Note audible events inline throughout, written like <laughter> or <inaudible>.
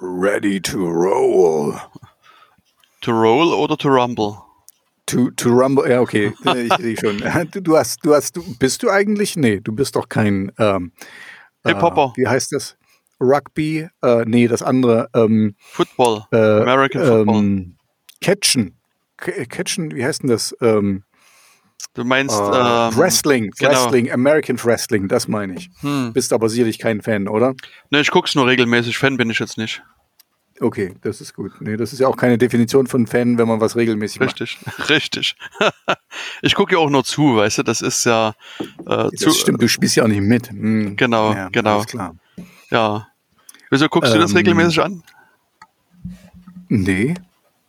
Ready to roll. To roll oder to rumble? To, to rumble, ja, okay, <laughs> ich sehe schon. <laughs> Du, du, hast, du hast, du, bist du eigentlich? Nee, du bist doch kein, ähm, Hip-Hopper. Äh, wie heißt das? Rugby? Äh, nee, das andere. Ähm, Football. äh, American Football. Ähm, Catchen. Catchen, wie heißt denn das? Ähm, Du meinst äh, ähm, Wrestling, genau. Wrestling, American Wrestling, das meine ich. Hm. Bist aber sicherlich kein Fan, oder? Ne, ich guck's nur regelmäßig. Fan bin ich jetzt nicht. Okay, das ist gut. Nee, das ist ja auch keine Definition von Fan, wenn man was regelmäßig macht. Richtig, <laughs> richtig. <laughs> ich gucke ja auch nur zu, weißt du, das ist ja äh, Das zu. stimmt, du spielst ja auch nicht mit. Hm. Genau, ja, genau. Klar. Ja. Wieso guckst du das Ähm, regelmäßig an? Nee.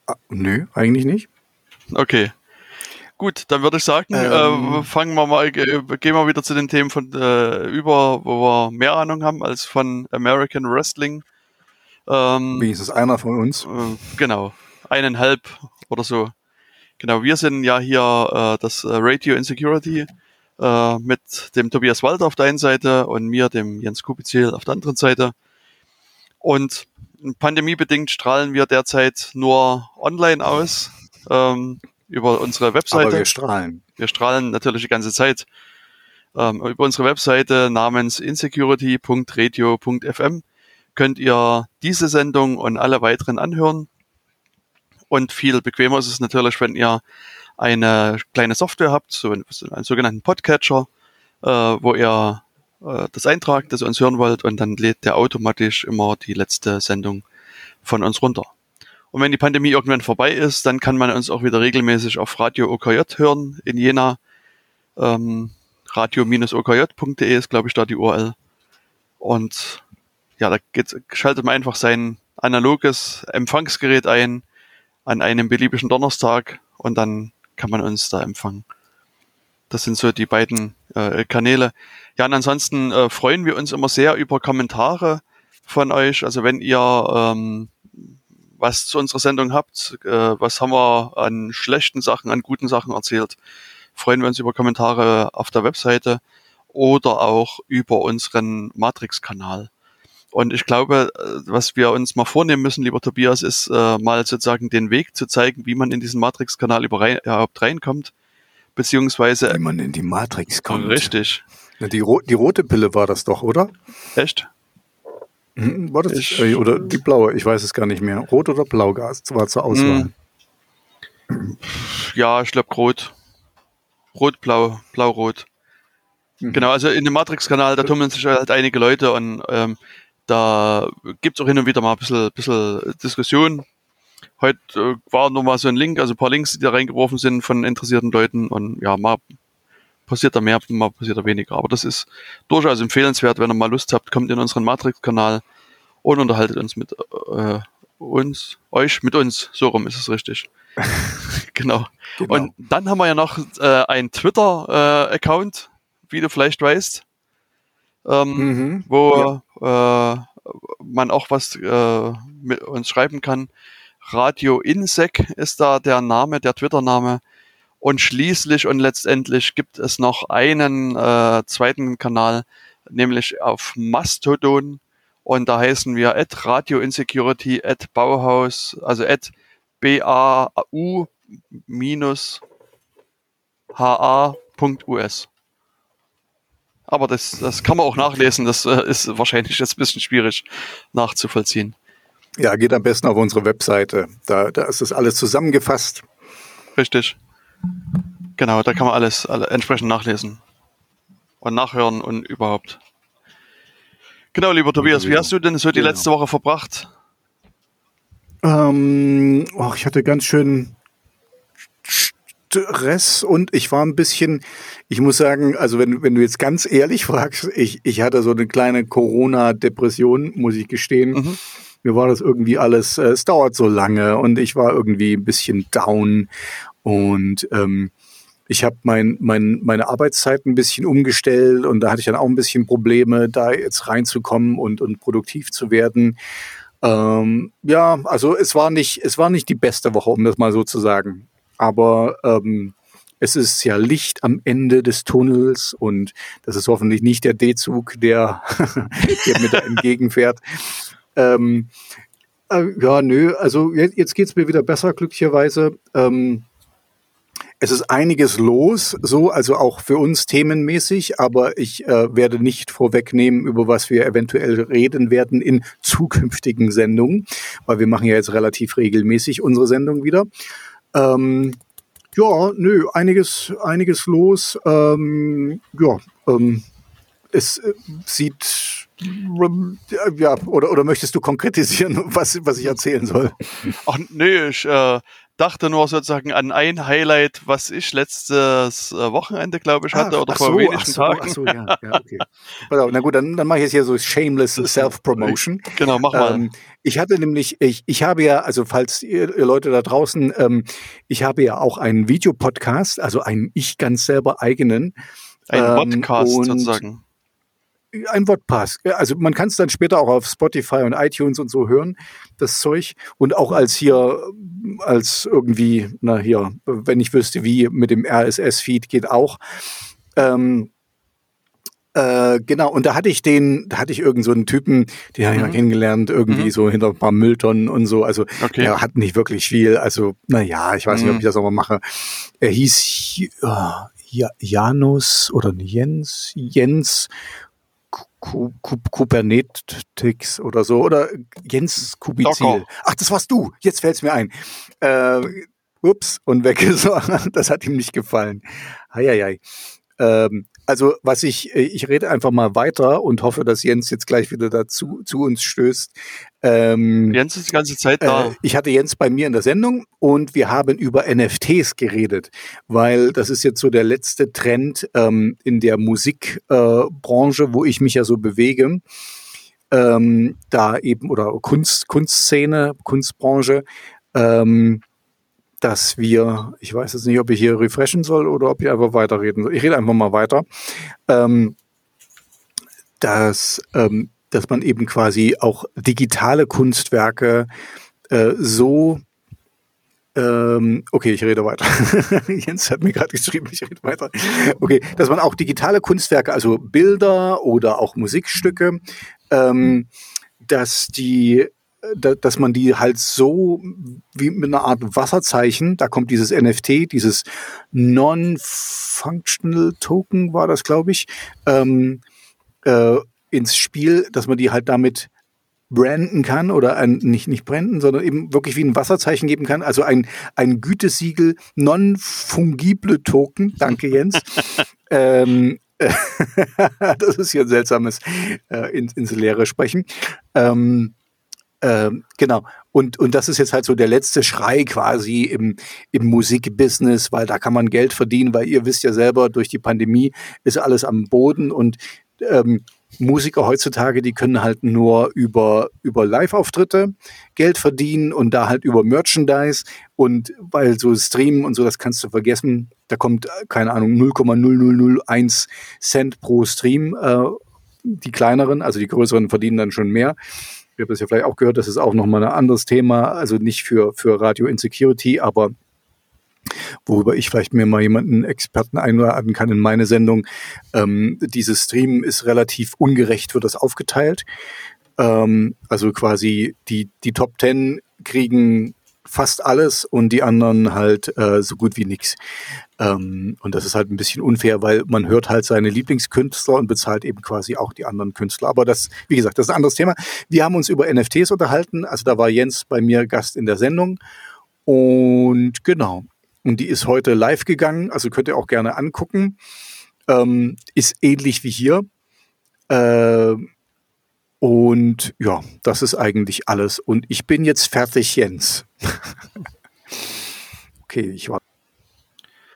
Ah, nö, eigentlich nicht. Okay. Gut, dann würde ich sagen, Ähm. äh, fangen wir mal, äh, gehen wir wieder zu den Themen von äh, über, wo wir mehr Ahnung haben als von American Wrestling. Ähm, Wenigstens einer von uns. Äh, genau, eineinhalb oder so. Genau, wir sind ja hier äh, das äh, Radio Insecurity äh, mit dem Tobias Walter auf der einen Seite und mir, dem Jens Kubizil, auf der anderen Seite. Und pandemiebedingt strahlen wir derzeit nur online aus ähm, über unsere Aber Webseite. wir strahlen. Wir strahlen natürlich die ganze Zeit ähm, über unsere Webseite namens insecurity.radio.fm könnt ihr diese Sendung und alle weiteren anhören. Und viel bequemer ist es natürlich, wenn ihr eine kleine Software habt, so einen, einen sogenannten Podcatcher, äh, wo ihr äh, das eintragt, dass ihr uns hören wollt, und dann lädt der automatisch immer die letzte Sendung von uns runter. Und wenn die Pandemie irgendwann vorbei ist, dann kann man uns auch wieder regelmäßig auf Radio OKJ hören in Jena. Ähm, radio-okj.de ist, glaube ich, da die URL. Und ja, da geht's, schaltet man einfach sein analoges Empfangsgerät ein an einem beliebigen Donnerstag und dann kann man uns da empfangen. Das sind so die beiden äh, Kanäle. Ja, und ansonsten äh, freuen wir uns immer sehr über Kommentare von euch. Also wenn ihr ähm, was zu unserer Sendung habt, äh, was haben wir an schlechten Sachen, an guten Sachen erzählt, freuen wir uns über Kommentare auf der Webseite oder auch über unseren Matrix-Kanal. Und ich glaube, äh, was wir uns mal vornehmen müssen, lieber Tobias, ist äh, mal sozusagen den Weg zu zeigen, wie man in diesen Matrix-Kanal überrei- überhaupt reinkommt, beziehungsweise Wie man in die Matrix kommt. richtig, Die, ro die rote Pille war das doch, oder? echt? Hm, War das Ich- oder die blaue? Ich weiß es gar nicht mehr. Rot oder blau Gas war zur Auswahl. Hm. Ja, ich glaube rot. Rot, blau, blau, rot. Mhm. Genau, also in dem Matrix-Kanal, da tummeln sich halt einige Leute und ähm, da gibt's auch hin und wieder mal ein bisschen, bisschen Diskussion. Heute äh, war nur mal so ein Link, also ein paar Links, die da reingeworfen sind von interessierten Leuten und ja, mal passiert da mehr, mal passiert da weniger. Aber das ist durchaus empfehlenswert, wenn ihr mal Lust habt, kommt in unseren Matrix-Kanal und unterhaltet uns mit äh, uns, euch, mit uns. So rum ist es richtig. <laughs> genau. Genau. Und dann haben wir ja noch äh, einen Twitter-Account, wie du vielleicht weißt, ähm, Mhm. wo äh, man auch was äh, mit uns schreiben kann. Radio Insec ist da der Name, der Twitter-Name. Und schließlich und letztendlich gibt es noch einen äh, zweiten Kanal, nämlich auf Mastodon. Und da heißen wir at Radio Insecurity at Bauhaus, also at B-A-U minus ha.us. Aber das, das kann man auch nachlesen, das äh, ist wahrscheinlich jetzt ein bisschen schwierig nachzuvollziehen. Ja, geht am besten auf unsere Webseite. Da, da ist das alles zusammengefasst. Richtig. Genau, da kann man alles alle entsprechend nachlesen. Und nachhören und überhaupt. Genau, lieber Tobias, wie hast du denn so die Genau. letzte Woche verbracht? Ähm, oh, ich hatte ganz schön Stress und ich war ein bisschen, ich muss sagen, also wenn, wenn du jetzt ganz ehrlich fragst, ich, ich hatte so eine kleine Corona-Depression, muss ich gestehen. Mhm. Mir war das irgendwie alles, äh, es dauert so lange und ich war irgendwie ein bisschen down und ähm, ich habe mein, mein, meine Arbeitszeit ein bisschen umgestellt und da hatte ich dann auch ein bisschen Probleme, da jetzt reinzukommen und, und produktiv zu werden. Ähm, ja, also es war nicht, es war nicht die beste Woche, um das mal so zu sagen. Aber ähm, es ist ja Licht am Ende des Tunnels und das ist hoffentlich nicht der D-Zug, der, <laughs> der mir da entgegenfährt. Ähm, Äh, ja, nö, also jetzt, geht es mir wieder besser, glücklicherweise. Ähm, es ist einiges los, so, also auch für uns themenmäßig, aber ich äh, werde nicht vorwegnehmen, über was wir eventuell reden werden in zukünftigen Sendungen, weil wir machen ja jetzt relativ regelmäßig unsere Sendung wieder. Ähm, ja, nö, einiges, einiges los. Ähm, ja, ähm, es äh, sieht ja, oder, oder möchtest du konkretisieren, was, was ich erzählen soll? Ach nee, ich äh, dachte nur sozusagen an ein Highlight, was ich letztes äh, Wochenende, glaube ich, hatte, ach, oder ach vor so, wenigen so, Tagen. Ach so, ja, ja okay. Na gut, dann, dann mache ich jetzt hier so shameless <laughs> Self-Promotion. Genau, mach mal. Ähm, ich hatte nämlich, ich, ich habe ja, also falls ihr, ihr Leute da draußen, ähm, ich habe ja auch einen Videopodcast, also einen ich ganz selber eigenen. Ein ähm, Podcast sozusagen ein Wordpass. Also man kann es dann später auch auf Spotify und iTunes und so hören, das Zeug. Und auch als hier, als irgendwie, na hier, wenn ich wüsste, wie mit dem RSS-Feed geht auch. Ähm, äh, genau, und da hatte ich den, da hatte ich irgend so einen Typen, den habe ich mhm. mal kennengelernt, irgendwie mhm. so hinter ein paar Mülltonnen und so. Also okay. er hat nicht wirklich viel. Also, naja, ich weiß mhm. nicht, ob mhm. ich das auch mal mache. Er hieß äh, Janus oder Jens, Jens Kubernetes oder so oder Jens Kubizil. Ach, das warst du. Jetzt fällt's mir ein. Äh, ups, und weg. <laughs> Das hat ihm nicht gefallen. Eieiei. Ähm, also was ich, äh, ich rede einfach mal weiter und hoffe, dass Jens jetzt gleich wieder dazu zu uns stößt. Ähm, Jens ist die ganze Zeit da. Äh, ich hatte Jens bei mir in der Sendung und wir haben über NFTs geredet, weil das ist jetzt so der letzte Trend ähm, in der Musikbranche, äh, wo ich mich ja so bewege. Ähm, da eben oder Kunst, Kunstszene, Kunstbranche. Ähm, dass wir, ich weiß jetzt nicht, ob ich hier refreshen soll oder ob ich einfach weiterreden soll. Ich rede einfach mal weiter. Ähm, dass, ähm, dass man eben quasi auch digitale Kunstwerke äh, so ähm, okay, ich rede weiter. <laughs> Jens hat mir gerade geschrieben, ich rede weiter. Okay, dass man auch digitale Kunstwerke, also Bilder oder auch Musikstücke, ähm, dass die dass man die halt so wie mit einer Art Wasserzeichen, da kommt dieses NFT, dieses Non-Functional Token war das, glaube ich, ähm, äh, ins Spiel, dass man die halt damit branden kann oder ein, nicht, nicht branden, sondern eben wirklich wie ein Wasserzeichen geben kann. Also ein, ein Gütesiegel non-fungible Token. Danke, Jens. <laughs> ähm, <laughs> das ist hier ein seltsames äh, ins, ins Leere sprechen. Ähm, ähm, genau. Und, und das ist jetzt halt so der letzte Schrei quasi im, im Musikbusiness, weil da kann man Geld verdienen, weil ihr wisst ja selber, durch die Pandemie ist alles am Boden und ähm, Musiker heutzutage, die können halt nur über, über Live-Auftritte Geld verdienen und da halt über Merchandise und weil so Streamen und so, das kannst du vergessen, da kommt, keine Ahnung, 0,0001 Cent pro Stream, äh, die kleineren, also die größeren verdienen dann schon mehr. Ihr habt das ja vielleicht auch gehört, das ist auch nochmal ein anderes Thema, also nicht für, für Radio Insecurity, aber worüber ich vielleicht mir mal jemanden Experten einladen kann in meine Sendung. Ähm, dieses Stream ist relativ ungerecht, wird das aufgeteilt. Ähm, also quasi die, die Top Ten kriegen fast alles und die anderen halt äh, so gut wie nichts. Ähm, und das ist halt ein bisschen unfair, weil man hört halt seine Lieblingskünstler und bezahlt eben quasi auch die anderen Künstler. Aber das, wie gesagt, das ist ein anderes Thema. Wir haben uns über NFTs unterhalten. Also da war Jens bei mir Gast in der Sendung. Und genau. Und die ist heute live gegangen. Also könnt ihr auch gerne angucken. Ähm, ist ähnlich wie hier. Äh, und ja, das ist eigentlich alles. Und ich bin jetzt fertig, Jens. <laughs> okay, ich war.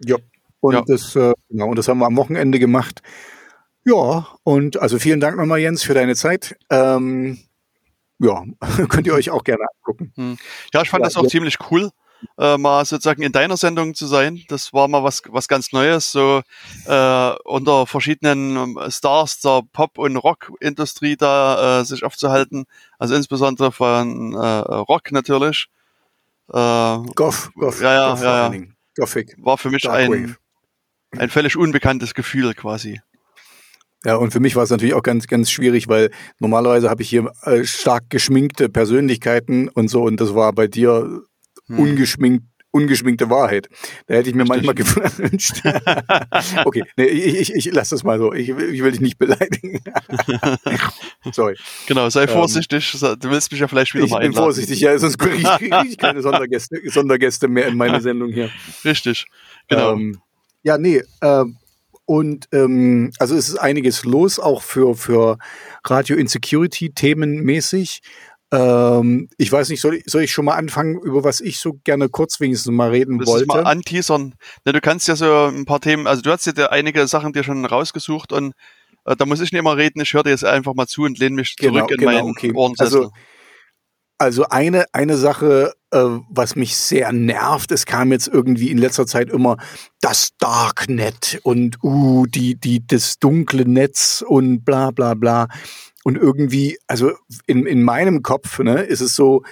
Ja. Und, ja. Das, äh, genau, und das haben wir am Wochenende gemacht. Ja, und also vielen Dank nochmal, Jens, für deine Zeit. Ähm, ja, <laughs> könnt ihr euch auch gerne angucken. Hm. Ja, ich fand ja, das auch ja. ziemlich cool äh, mal sozusagen in deiner Sendung zu sein. Das war mal was, was ganz Neues, so äh, unter verschiedenen ähm, Stars der Pop- und Rock-Industrie da äh, sich aufzuhalten. Also insbesondere von äh, Rock natürlich. Äh, Goff, Goff, ja, ja, Goff ja, ja. Gothic. War für mich ein, ein völlig unbekanntes Gefühl quasi. Ja, und für mich war es natürlich auch ganz, ganz schwierig, weil normalerweise habe ich hier äh, stark geschminkte Persönlichkeiten und so, und das war bei dir hm. ungeschminkt ungeschminkte Wahrheit. Da hätte ich mir manchmal gewünscht. <laughs> okay, nee, ich, ich, ich lasse das mal so. Ich, ich will dich nicht beleidigen. <laughs> Sorry. Genau, sei ähm, vorsichtig. Ähm, du willst mich ja vielleicht wieder ich mal einladen. Ich bin vorsichtig, ja, sonst kriege ich, krieg ich keine <laughs> Sondergäste, Sondergäste mehr in meine Sendung hier. Richtig, genau. Ähm, ja, nee, äh, und ähm, also es ist einiges los, auch für, für Radio Insecurity themenmäßig. Ähm, ich weiß nicht, soll ich, soll ich schon mal anfangen, über was ich so gerne kurz wenigstens mal reden Willst wollte? mal anteasern. Ja, du kannst ja so ein paar Themen, also du hast ja einige Sachen dir schon rausgesucht und äh, da muss ich nicht immer reden, ich höre dir jetzt einfach mal zu und lehne mich genau, zurück genau, in meinen okay. Ohrensessel. Also, also eine, eine Sache, äh, was mich sehr nervt, es kam jetzt irgendwie in letzter Zeit immer das Darknet und uh, die, die, das dunkle Netz und bla bla bla. Und irgendwie, also in, in meinem Kopf ne, ist es so,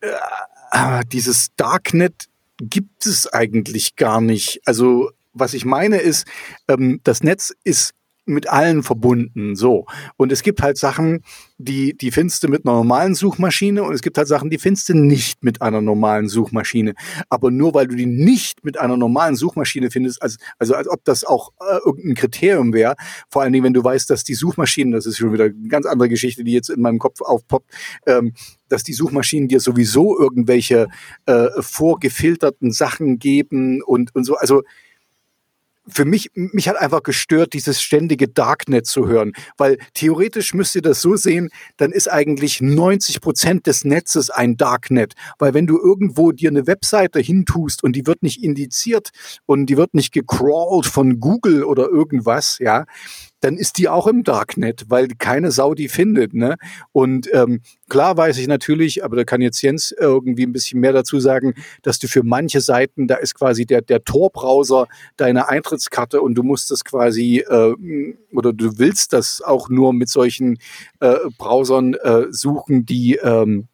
äh, dieses Darknet gibt es eigentlich gar nicht. Also was ich meine ist, ähm, das Netz ist mit allen verbunden, so. Und es gibt halt Sachen, die, die findest du mit einer normalen Suchmaschine und es gibt halt Sachen, die findest du nicht mit einer normalen Suchmaschine. Aber nur weil du die nicht mit einer normalen Suchmaschine findest, als, also als ob das auch äh, irgendein Kriterium wäre, vor allen Dingen, wenn du weißt, dass die Suchmaschinen, das ist schon wieder eine ganz andere Geschichte, die jetzt in meinem Kopf aufpoppt, ähm, dass die Suchmaschinen dir sowieso irgendwelche äh, vorgefilterten Sachen geben und, und so. Also für mich, mich hat einfach gestört, dieses ständige Darknet zu hören. Weil theoretisch müsst ihr das so sehen, dann ist eigentlich 90 Prozent des Netzes ein Darknet. Weil wenn du irgendwo dir eine Webseite hintust und die wird nicht indiziert und die wird nicht gecrawlt von Google oder irgendwas, ja, dann ist die auch im Darknet, weil keine Sau die findet. Ne? Und ähm, klar weiß ich natürlich, aber da kann jetzt Jens irgendwie ein bisschen mehr dazu sagen, dass du für manche Seiten, da ist quasi der, der Tor-Browser deine Eintrittskarte und du musst das quasi äh, oder du willst das auch nur mit solchen äh, Browsern äh, suchen, die, ähm,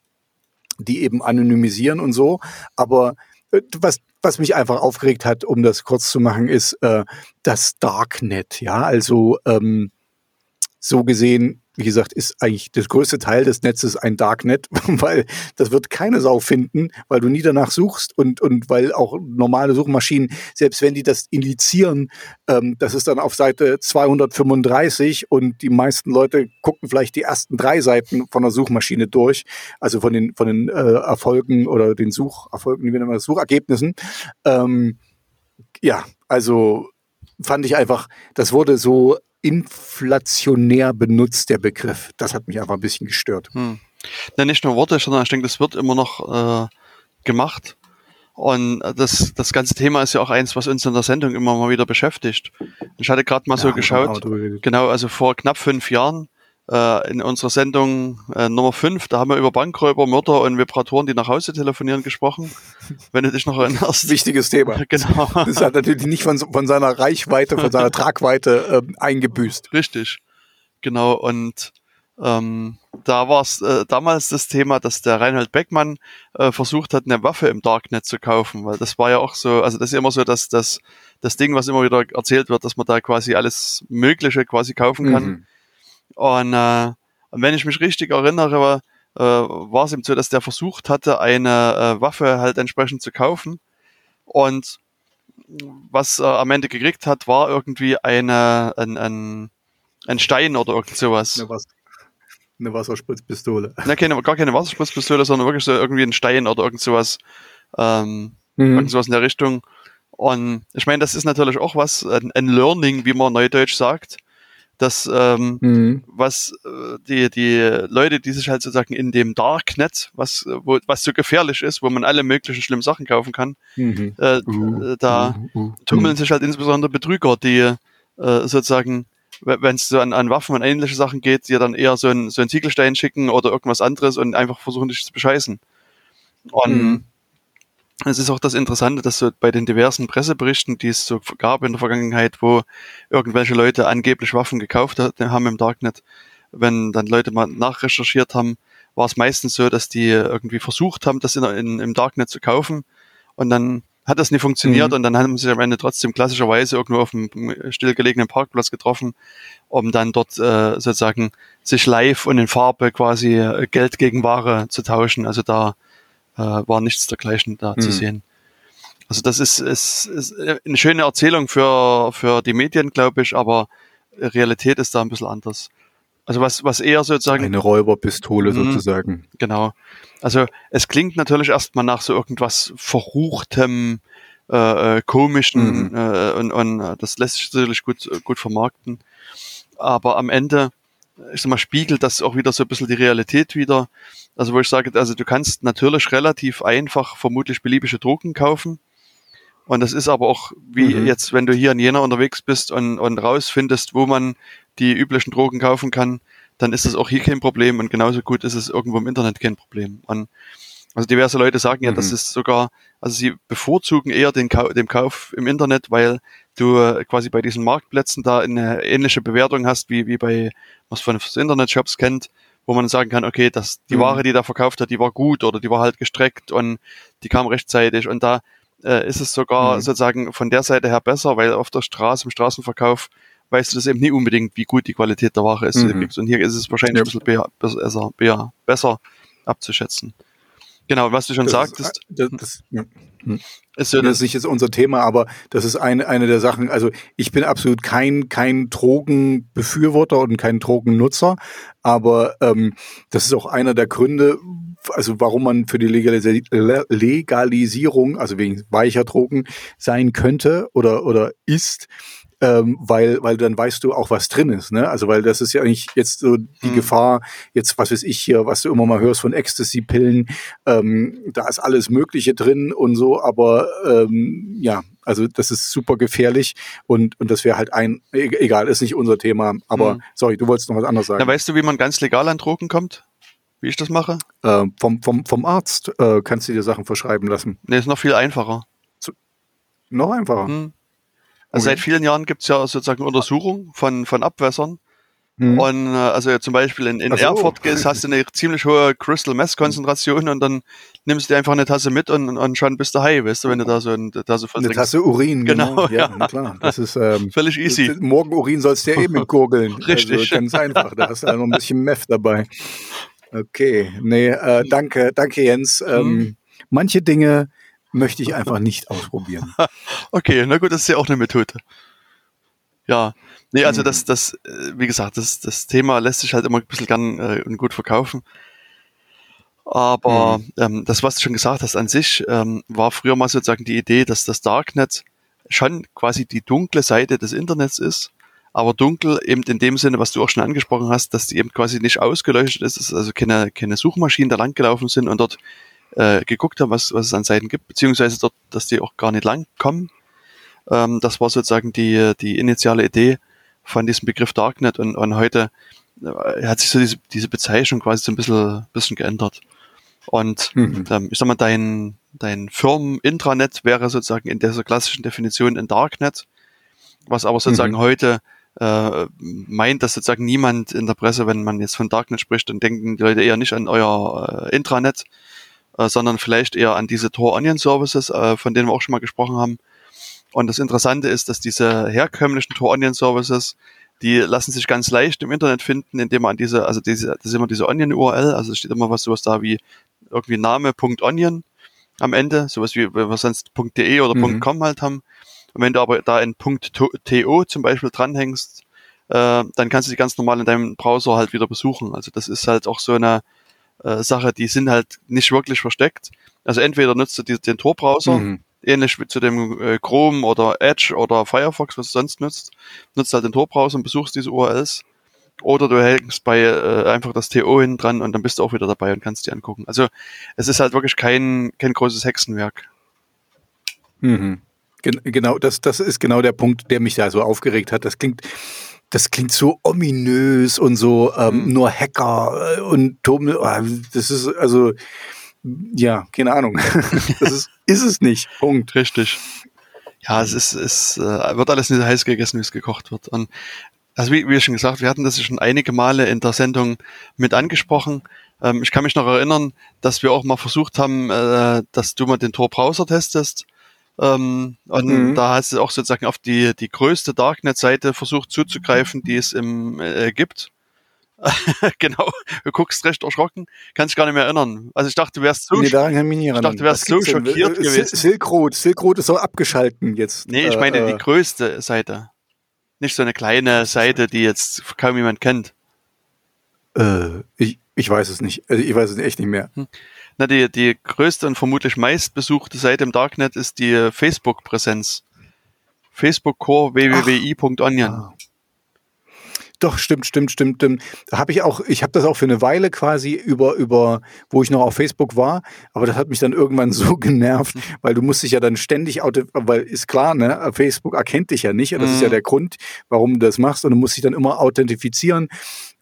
die eben anonymisieren und so. Aber äh, was was mich einfach aufgeregt hat, um das kurz zu machen, ist äh, das Darknet. Ja, also ähm, so gesehen wie gesagt, ist eigentlich das größte Teil des Netzes ein Darknet, <laughs> weil das wird keine Sau finden, weil du nie danach suchst und, und weil auch normale Suchmaschinen, selbst wenn die das indizieren, ähm, das ist dann auf Seite 235 und die meisten Leute gucken vielleicht die ersten drei Seiten von der Suchmaschine durch, also von den, von den äh, Erfolgen oder den Sucherfolgen, nennen wir das, Suchergebnissen. Ähm, ja, also fand ich einfach, das wurde so inflationär benutzt, der Begriff. Das hat mich einfach ein bisschen gestört. Hm. Ja, nicht nur Worte, sondern ich denke, das wird immer noch äh, gemacht. Und das, das ganze Thema ist ja auch eins, was uns in der Sendung immer mal wieder beschäftigt. Ich hatte gerade mal ja, so geschaut, genau, also vor knapp fünf Jahren äh, in unserer Sendung äh, Nummer 5, da haben wir über Bankräuber, Mörder und Vibratoren, die nach Hause telefonieren, gesprochen. Wenn du dich noch erinnerst. Wichtiges Thema. <laughs> Genau. Das hat natürlich nicht von, von seiner Reichweite, von seiner Tragweite äh, eingebüßt. Richtig. Genau. Und ähm, da war es äh, damals das Thema, dass der Reinhold Beckmann äh, versucht hat, eine Waffe im Darknet zu kaufen, weil das war ja auch so, also das ist immer so, dass das, das Ding, was immer wieder erzählt wird, dass man da quasi alles Mögliche quasi kaufen kann. Mhm. Und, äh, und wenn ich mich richtig erinnere, äh, war es ihm so, dass der versucht hatte, eine äh, Waffe halt entsprechend zu kaufen. Und was er am Ende gekriegt hat, war irgendwie eine, ein, ein, ein Stein oder irgend sowas. Eine, Was eine Wasserspritzpistole. <laughs> Ne, keine, gar keine Wasserspritzpistole, sondern wirklich so irgendwie ein Stein oder irgend sowas. Ähm, mhm. Irgend sowas in der Richtung. Und ich meine, das ist natürlich auch was, ein, ein Learning, wie man neudeutsch sagt dass ähm, mhm. was äh, die, die Leute, die sich halt sozusagen in dem Darknet, was, wo, was so gefährlich ist, wo man alle möglichen schlimmen Sachen kaufen kann, mhm. äh, uh, da uh, uh, tummeln sich halt insbesondere Betrüger, die äh, sozusagen, wenn es so an, an Waffen und ähnliche Sachen geht, die dann eher so ein, so ein Ziegelstein schicken oder irgendwas anderes und einfach versuchen, dich zu bescheißen. Und mhm. Es ist auch das Interessante, dass so bei den diversen Presseberichten, die es so gab in der Vergangenheit, wo irgendwelche Leute angeblich Waffen gekauft haben im Darknet, wenn dann Leute mal nachrecherchiert haben, war es meistens so, dass die irgendwie versucht haben, das in, in, im Darknet zu kaufen und dann hat das nicht funktioniert mhm. und dann haben sie am Ende trotzdem klassischerweise irgendwo auf einem stillgelegenen Parkplatz getroffen, um dann dort äh, sozusagen sich live und in Farbe quasi äh, Geld gegen Ware zu tauschen. Also da äh, war nichts dergleichen da mhm. zu sehen. Also das ist, ist, ist eine schöne Erzählung für, für die Medien, glaube ich, aber Realität ist da ein bisschen anders. Also was, was eher sozusagen. Eine Räuberpistole mh, sozusagen. Genau. Also es klingt natürlich erstmal nach so irgendwas Verruchtem, äh, äh komischen mhm. äh, und, und äh, das lässt sich natürlich gut, gut vermarkten. Aber am Ende, ich sag mal, spiegelt das auch wieder so ein bisschen die Realität wieder. Also wo ich sage, also du kannst natürlich relativ einfach vermutlich beliebige Drogen kaufen und das ist aber auch wie mhm. jetzt, wenn du hier in Jena unterwegs bist und, und rausfindest, wo man die üblichen Drogen kaufen kann, dann ist das auch hier kein Problem und genauso gut ist es irgendwo im Internet kein Problem. Und also diverse Leute sagen ja, mhm. das ist sogar, also sie bevorzugen eher den Kau den Kauf im Internet, weil du quasi bei diesen Marktplätzen da eine ähnliche Bewertung hast, wie, wie bei, was von Internet-Shops kennt, wo man sagen kann, okay, das, die mhm. Ware, die da verkauft hat, die war gut oder die war halt gestreckt und die kam rechtzeitig und da äh, ist es sogar mhm. sozusagen von der Seite her besser, weil auf der Straße, im Straßenverkauf, weißt du das eben nicht unbedingt, wie gut die Qualität der Ware ist. Mhm. Und hier ist es wahrscheinlich ja. ein bisschen besser, besser abzuschätzen. Genau, was du schon das sagtest. Ist, das, das, ja. Hm. Ist ja das ist nicht jetzt unser Thema, aber das ist eine, eine der Sachen. Also ich bin absolut kein, kein Drogenbefürworter und kein Drogennutzer, aber ähm, das ist auch einer der Gründe, also warum man für die Legalisierung, also wegen weicher Drogen sein könnte oder, oder ist, ähm, weil, weil dann weißt du auch, was drin ist. Ne? Also weil das ist ja eigentlich jetzt so die mhm. Gefahr, jetzt was weiß ich hier, was du immer mal hörst von Ecstasy-Pillen, ähm, da ist alles Mögliche drin und so, aber ähm, ja, also das ist super gefährlich und, und das wäre halt ein, e-, egal, ist nicht unser Thema, aber mhm. sorry, du wolltest noch was anderes sagen. Na, weißt du, wie man ganz legal an Drogen kommt? Wie ich das mache? Äh, vom, vom, vom Arzt äh, kannst du dir Sachen verschreiben lassen. Nee, ist noch viel einfacher. Zu, noch einfacher? Hm. Also okay. seit vielen Jahren gibt es ja sozusagen Untersuchungen von, von Abwässern. Mhm. Und äh, also zum Beispiel in, in so. Erfurt <laughs> gehst, hast du eine ziemlich hohe Crystal Mess Konzentration und dann nimmst du dir einfach eine Tasse mit und, und schon bist du high, weißt du, wenn du da so eine Tasse Eine Tasse Urin, genau. genau ja, ja. Klar. Das ist ähm, völlig easy. Morgen Urin sollst du ja eben gurgeln. <laughs> Richtig. Also ganz einfach. Da hast du noch ein bisschen Meth dabei. Okay, nee, äh, danke, danke Jens. Ähm, mhm. Manche Dinge möchte ich einfach <laughs> nicht ausprobieren. okay, na gut, das ist ja auch eine Methode. Ja, nee, also mhm. das, das, äh, wie gesagt, das, das Thema lässt sich halt immer ein bisschen gern äh, und gut verkaufen. Aber mhm. ähm, das, was du schon gesagt hast, an sich ähm, war früher mal sozusagen die Idee, dass das Darknet schon quasi die dunkle Seite des Internets ist aber dunkel eben in dem Sinne, was du auch schon angesprochen hast, dass die eben quasi nicht ausgeleuchtet ist, also keine, keine Suchmaschinen da lang gelaufen sind und dort äh, geguckt haben, was, was es an Seiten gibt, beziehungsweise dort, dass die auch gar nicht lang kommen. Ähm, das war sozusagen die, die initiale Idee von diesem Begriff Darknet und, und heute äh, hat sich so diese, diese Bezeichnung quasi so ein bisschen, bisschen geändert. Und mhm. ähm, ich sag mal, dein, dein Firmen-Intranet wäre sozusagen in dieser klassischen Definition ein Darknet, was aber sozusagen mhm. heute äh, meint, dass sozusagen niemand in der Presse, wenn man jetzt von Darknet spricht, dann denken die Leute eher nicht an euer äh, Intranet, äh, sondern vielleicht eher an diese Tor Onion Services, äh, von denen wir auch schon mal gesprochen haben. Und das Interessante ist, dass diese herkömmlichen Tor Onion Services, die lassen sich ganz leicht im Internet finden, indem man an diese, also diese, das ist immer diese Onion URL, also es steht immer was sowas da wie irgendwie Name.onion am Ende, sowas wie wir sonst .de oder mhm. .com halt haben. Und wenn du aber da ein .to zum Beispiel dranhängst, äh, dann kannst du die ganz normal in deinem Browser halt wieder besuchen. Also das ist halt auch so eine äh, Sache, die sind halt nicht wirklich versteckt. Also entweder nutzt du die, den Tor-Browser, mhm. ähnlich wie zu dem äh, Chrome oder Edge oder Firefox, was du sonst nutzt, nutzt halt den Tor-Browser und besuchst diese URLs. Oder du hängst bei äh, einfach das TO hinten dran und dann bist du auch wieder dabei und kannst die angucken. Also es ist halt wirklich kein, kein großes Hexenwerk. Mhm. Genau, das, das ist genau der Punkt, der mich da so aufgeregt hat. Das klingt, das klingt so ominös und so ähm, mhm. nur Hacker äh, und Turm. Ah, das ist also ja, keine Ahnung. <laughs> das ist, ist es nicht. Punkt. Richtig. Ja, es ist, es äh, wird alles nicht so heiß gegessen, wie es gekocht wird. Und also wie, wie schon gesagt, wir hatten das schon einige Male in der Sendung mit angesprochen. Ähm, ich kann mich noch erinnern, dass wir auch mal versucht haben, äh, dass du mal den Tor-Browser testest Ähm, und Mhm. da hast du auch sozusagen auf die, die größte Darknet-Seite versucht zuzugreifen, die es im, äh, gibt. <laughs> genau, du guckst recht erschrocken, kannst dich gar nicht mehr erinnern. Also ich dachte, du wärst so, nee, ich dachte, du wärst so denn? schockiert Äh, gewesen. Silk Road. Silk Road ist so abgeschalten jetzt. nee, ich meine Äh, die größte Seite. Nicht so eine kleine Seite, die jetzt kaum jemand kennt. äh, ich, ich weiß es nicht. Also ich weiß es echt nicht mehr. Na, die, die größte und vermutlich meistbesuchte Seite im Darknet ist die Facebook-Präsenz. Facebook Core www.i.onion. Ah. Doch, stimmt, stimmt, stimmt, stimmt. Da habe ich auch, ich habe das auch für eine Weile quasi über, über, wo ich noch auf Facebook war, aber das hat mich dann irgendwann <laughs> so genervt, weil du musst dich ja dann ständig, auto, weil ist klar, ne, Facebook erkennt dich ja nicht, das ist ja Mhm. der Grund, warum du das machst und du musst dich dann immer authentifizieren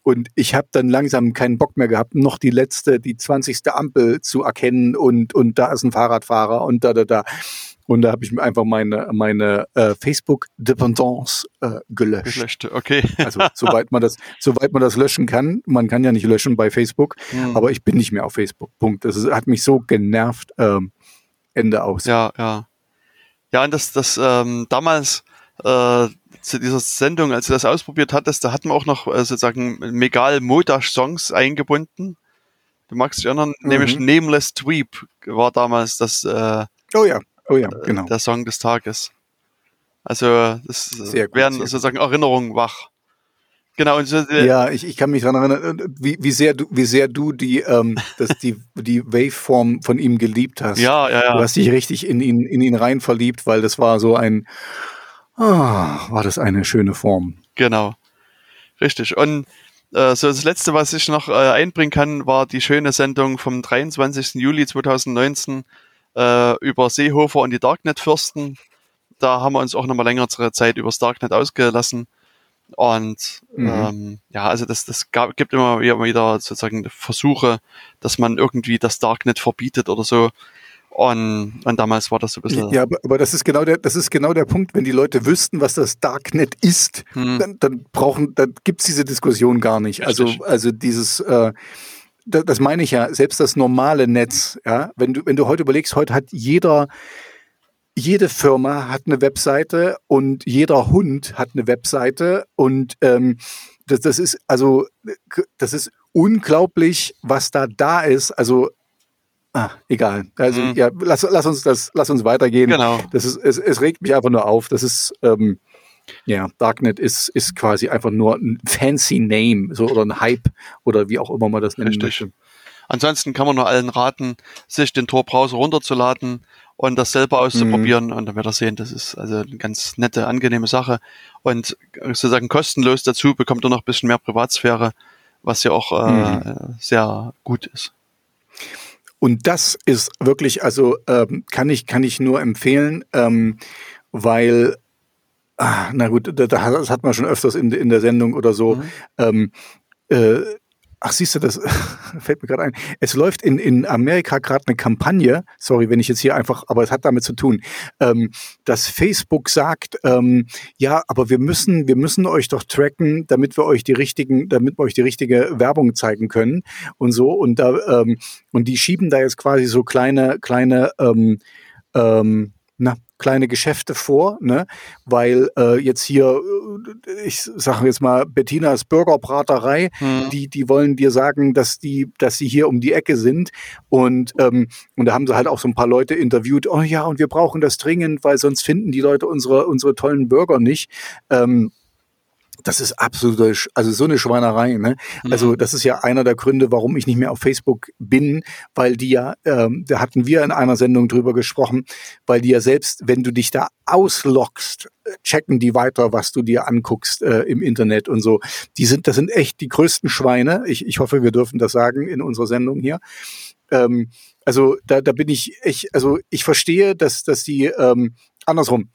und ich habe dann langsam keinen Bock mehr gehabt, noch die letzte, die 20. Ampel zu erkennen und, und da ist ein Fahrradfahrer und da, da, da. Und da habe ich mir einfach meine, meine äh, Facebook-Dependance äh, gelöscht. Gelöscht, okay. Also soweit man das, <laughs> soweit man das löschen kann. Man kann ja nicht löschen bei Facebook, Hm. aber ich bin nicht mehr auf Facebook. Punkt. Das ist, hat mich so genervt. Ähm, Ende aus. Ja, ja. Ja, und das, das ähm, damals äh, zu dieser Sendung, als du das ausprobiert hattest, da hatten wir auch noch äh, sozusagen Megal Modash Songs eingebunden. Du magst dich erinnern, Mhm. nämlich Nameless Tweep war damals das äh, Oh ja, oh ja, genau. der Song des Tages. Also das Sehr gut, werden sozusagen Erinnerungen wach. Genau, und so, äh, Ja, ich, ich kann mich daran erinnern, äh, wie, wie sehr du, wie sehr du die, ähm, <laughs> das, die, die Waveform von ihm geliebt hast. ja, ja, Du ja. hast dich richtig in ihn, in ihn rein verliebt, weil das war so ein, ah, war das eine schöne Form. Genau. Richtig. Und äh, so das letzte, was ich noch äh, einbringen kann, war die schöne Sendung vom 23. Juli 2019 äh, über Seehofer und die Darknet-Fürsten. Da haben wir uns auch nochmal längere Zeit über das Darknet ausgelassen. Und Mhm. ähm, ja, also das, das gab, gibt immer wieder, wieder sozusagen Versuche, dass man irgendwie das Darknet verbietet oder so. Und, und damals war das so ein bisschen. Ja, aber, aber das ist genau der, das ist genau der Punkt, wenn die Leute wüssten, was das Darknet ist, Hm. dann, dann brauchen, dann gibt's diese Diskussion gar nicht. Also, also dieses, äh, das, das meine ich ja, selbst das normale Netz, ja, wenn du, wenn du heute überlegst, heute hat jeder, jede Firma hat eine Webseite und jeder Hund hat eine Webseite und ähm, das, das ist also das ist unglaublich, was da da ist. Also ah, egal. Also Mhm. ja, lass, lass uns das, lass uns weitergehen. Genau. Das ist, es, es regt mich einfach nur auf. Das ist, ähm, ja, Darknet ist, ist quasi einfach nur ein fancy Name, so oder ein Hype oder wie auch immer man das nennen Richtig. möchte. Ansonsten kann man nur allen raten, sich den Tor-Browser runterzuladen und das selber auszuprobieren und dann wird er sehen, das ist also eine ganz nette, angenehme Sache und sozusagen kostenlos dazu bekommt er noch ein bisschen mehr Privatsphäre, was ja auch äh, sehr gut ist. Und das ist wirklich, also ähm, kann ich kann ich nur empfehlen, ähm, weil ah, na gut, da- da- das hat man schon öfters in, in der Sendung oder so. Mhm. Ähm, äh, ach, siehst du, das <laughs> fällt mir gerade ein. Es läuft in, in Amerika gerade eine Kampagne, sorry, wenn ich jetzt hier einfach, aber es hat damit zu tun, ähm, dass Facebook sagt, ähm, ja, aber wir müssen, wir müssen euch doch tracken, damit wir euch die richtigen, damit wir euch die richtige Werbung zeigen können und so. Und da, ähm, und die schieben da jetzt quasi so kleine, kleine, ähm, ähm, na, kleine Geschäfte vor, ne? weil äh, jetzt hier, äh, ich sage jetzt mal, Bettinas Burgerbraterei, Mhm. die, die wollen dir sagen, dass die, dass sie hier um die Ecke sind. Und, ähm, und da haben sie halt auch so ein paar Leute interviewt, oh ja, und wir brauchen das dringend, weil sonst finden die Leute unsere, unsere tollen Burger nicht. Ähm, das ist absolut, also so eine Schweinerei. Ne? Also das ist ja einer der Gründe, warum ich nicht mehr auf Facebook bin, weil die ja, ähm, da hatten wir in einer Sendung drüber gesprochen, weil die ja selbst, wenn du dich da ausloggst, äh, checken die weiter, was du dir anguckst äh, im Internet und so. Die sind, das sind echt die größten Schweine. Ich, ich hoffe, wir dürfen das sagen in unserer Sendung hier. Ähm, also da, da bin ich, ich, also ich verstehe, dass, dass die ähm, andersrum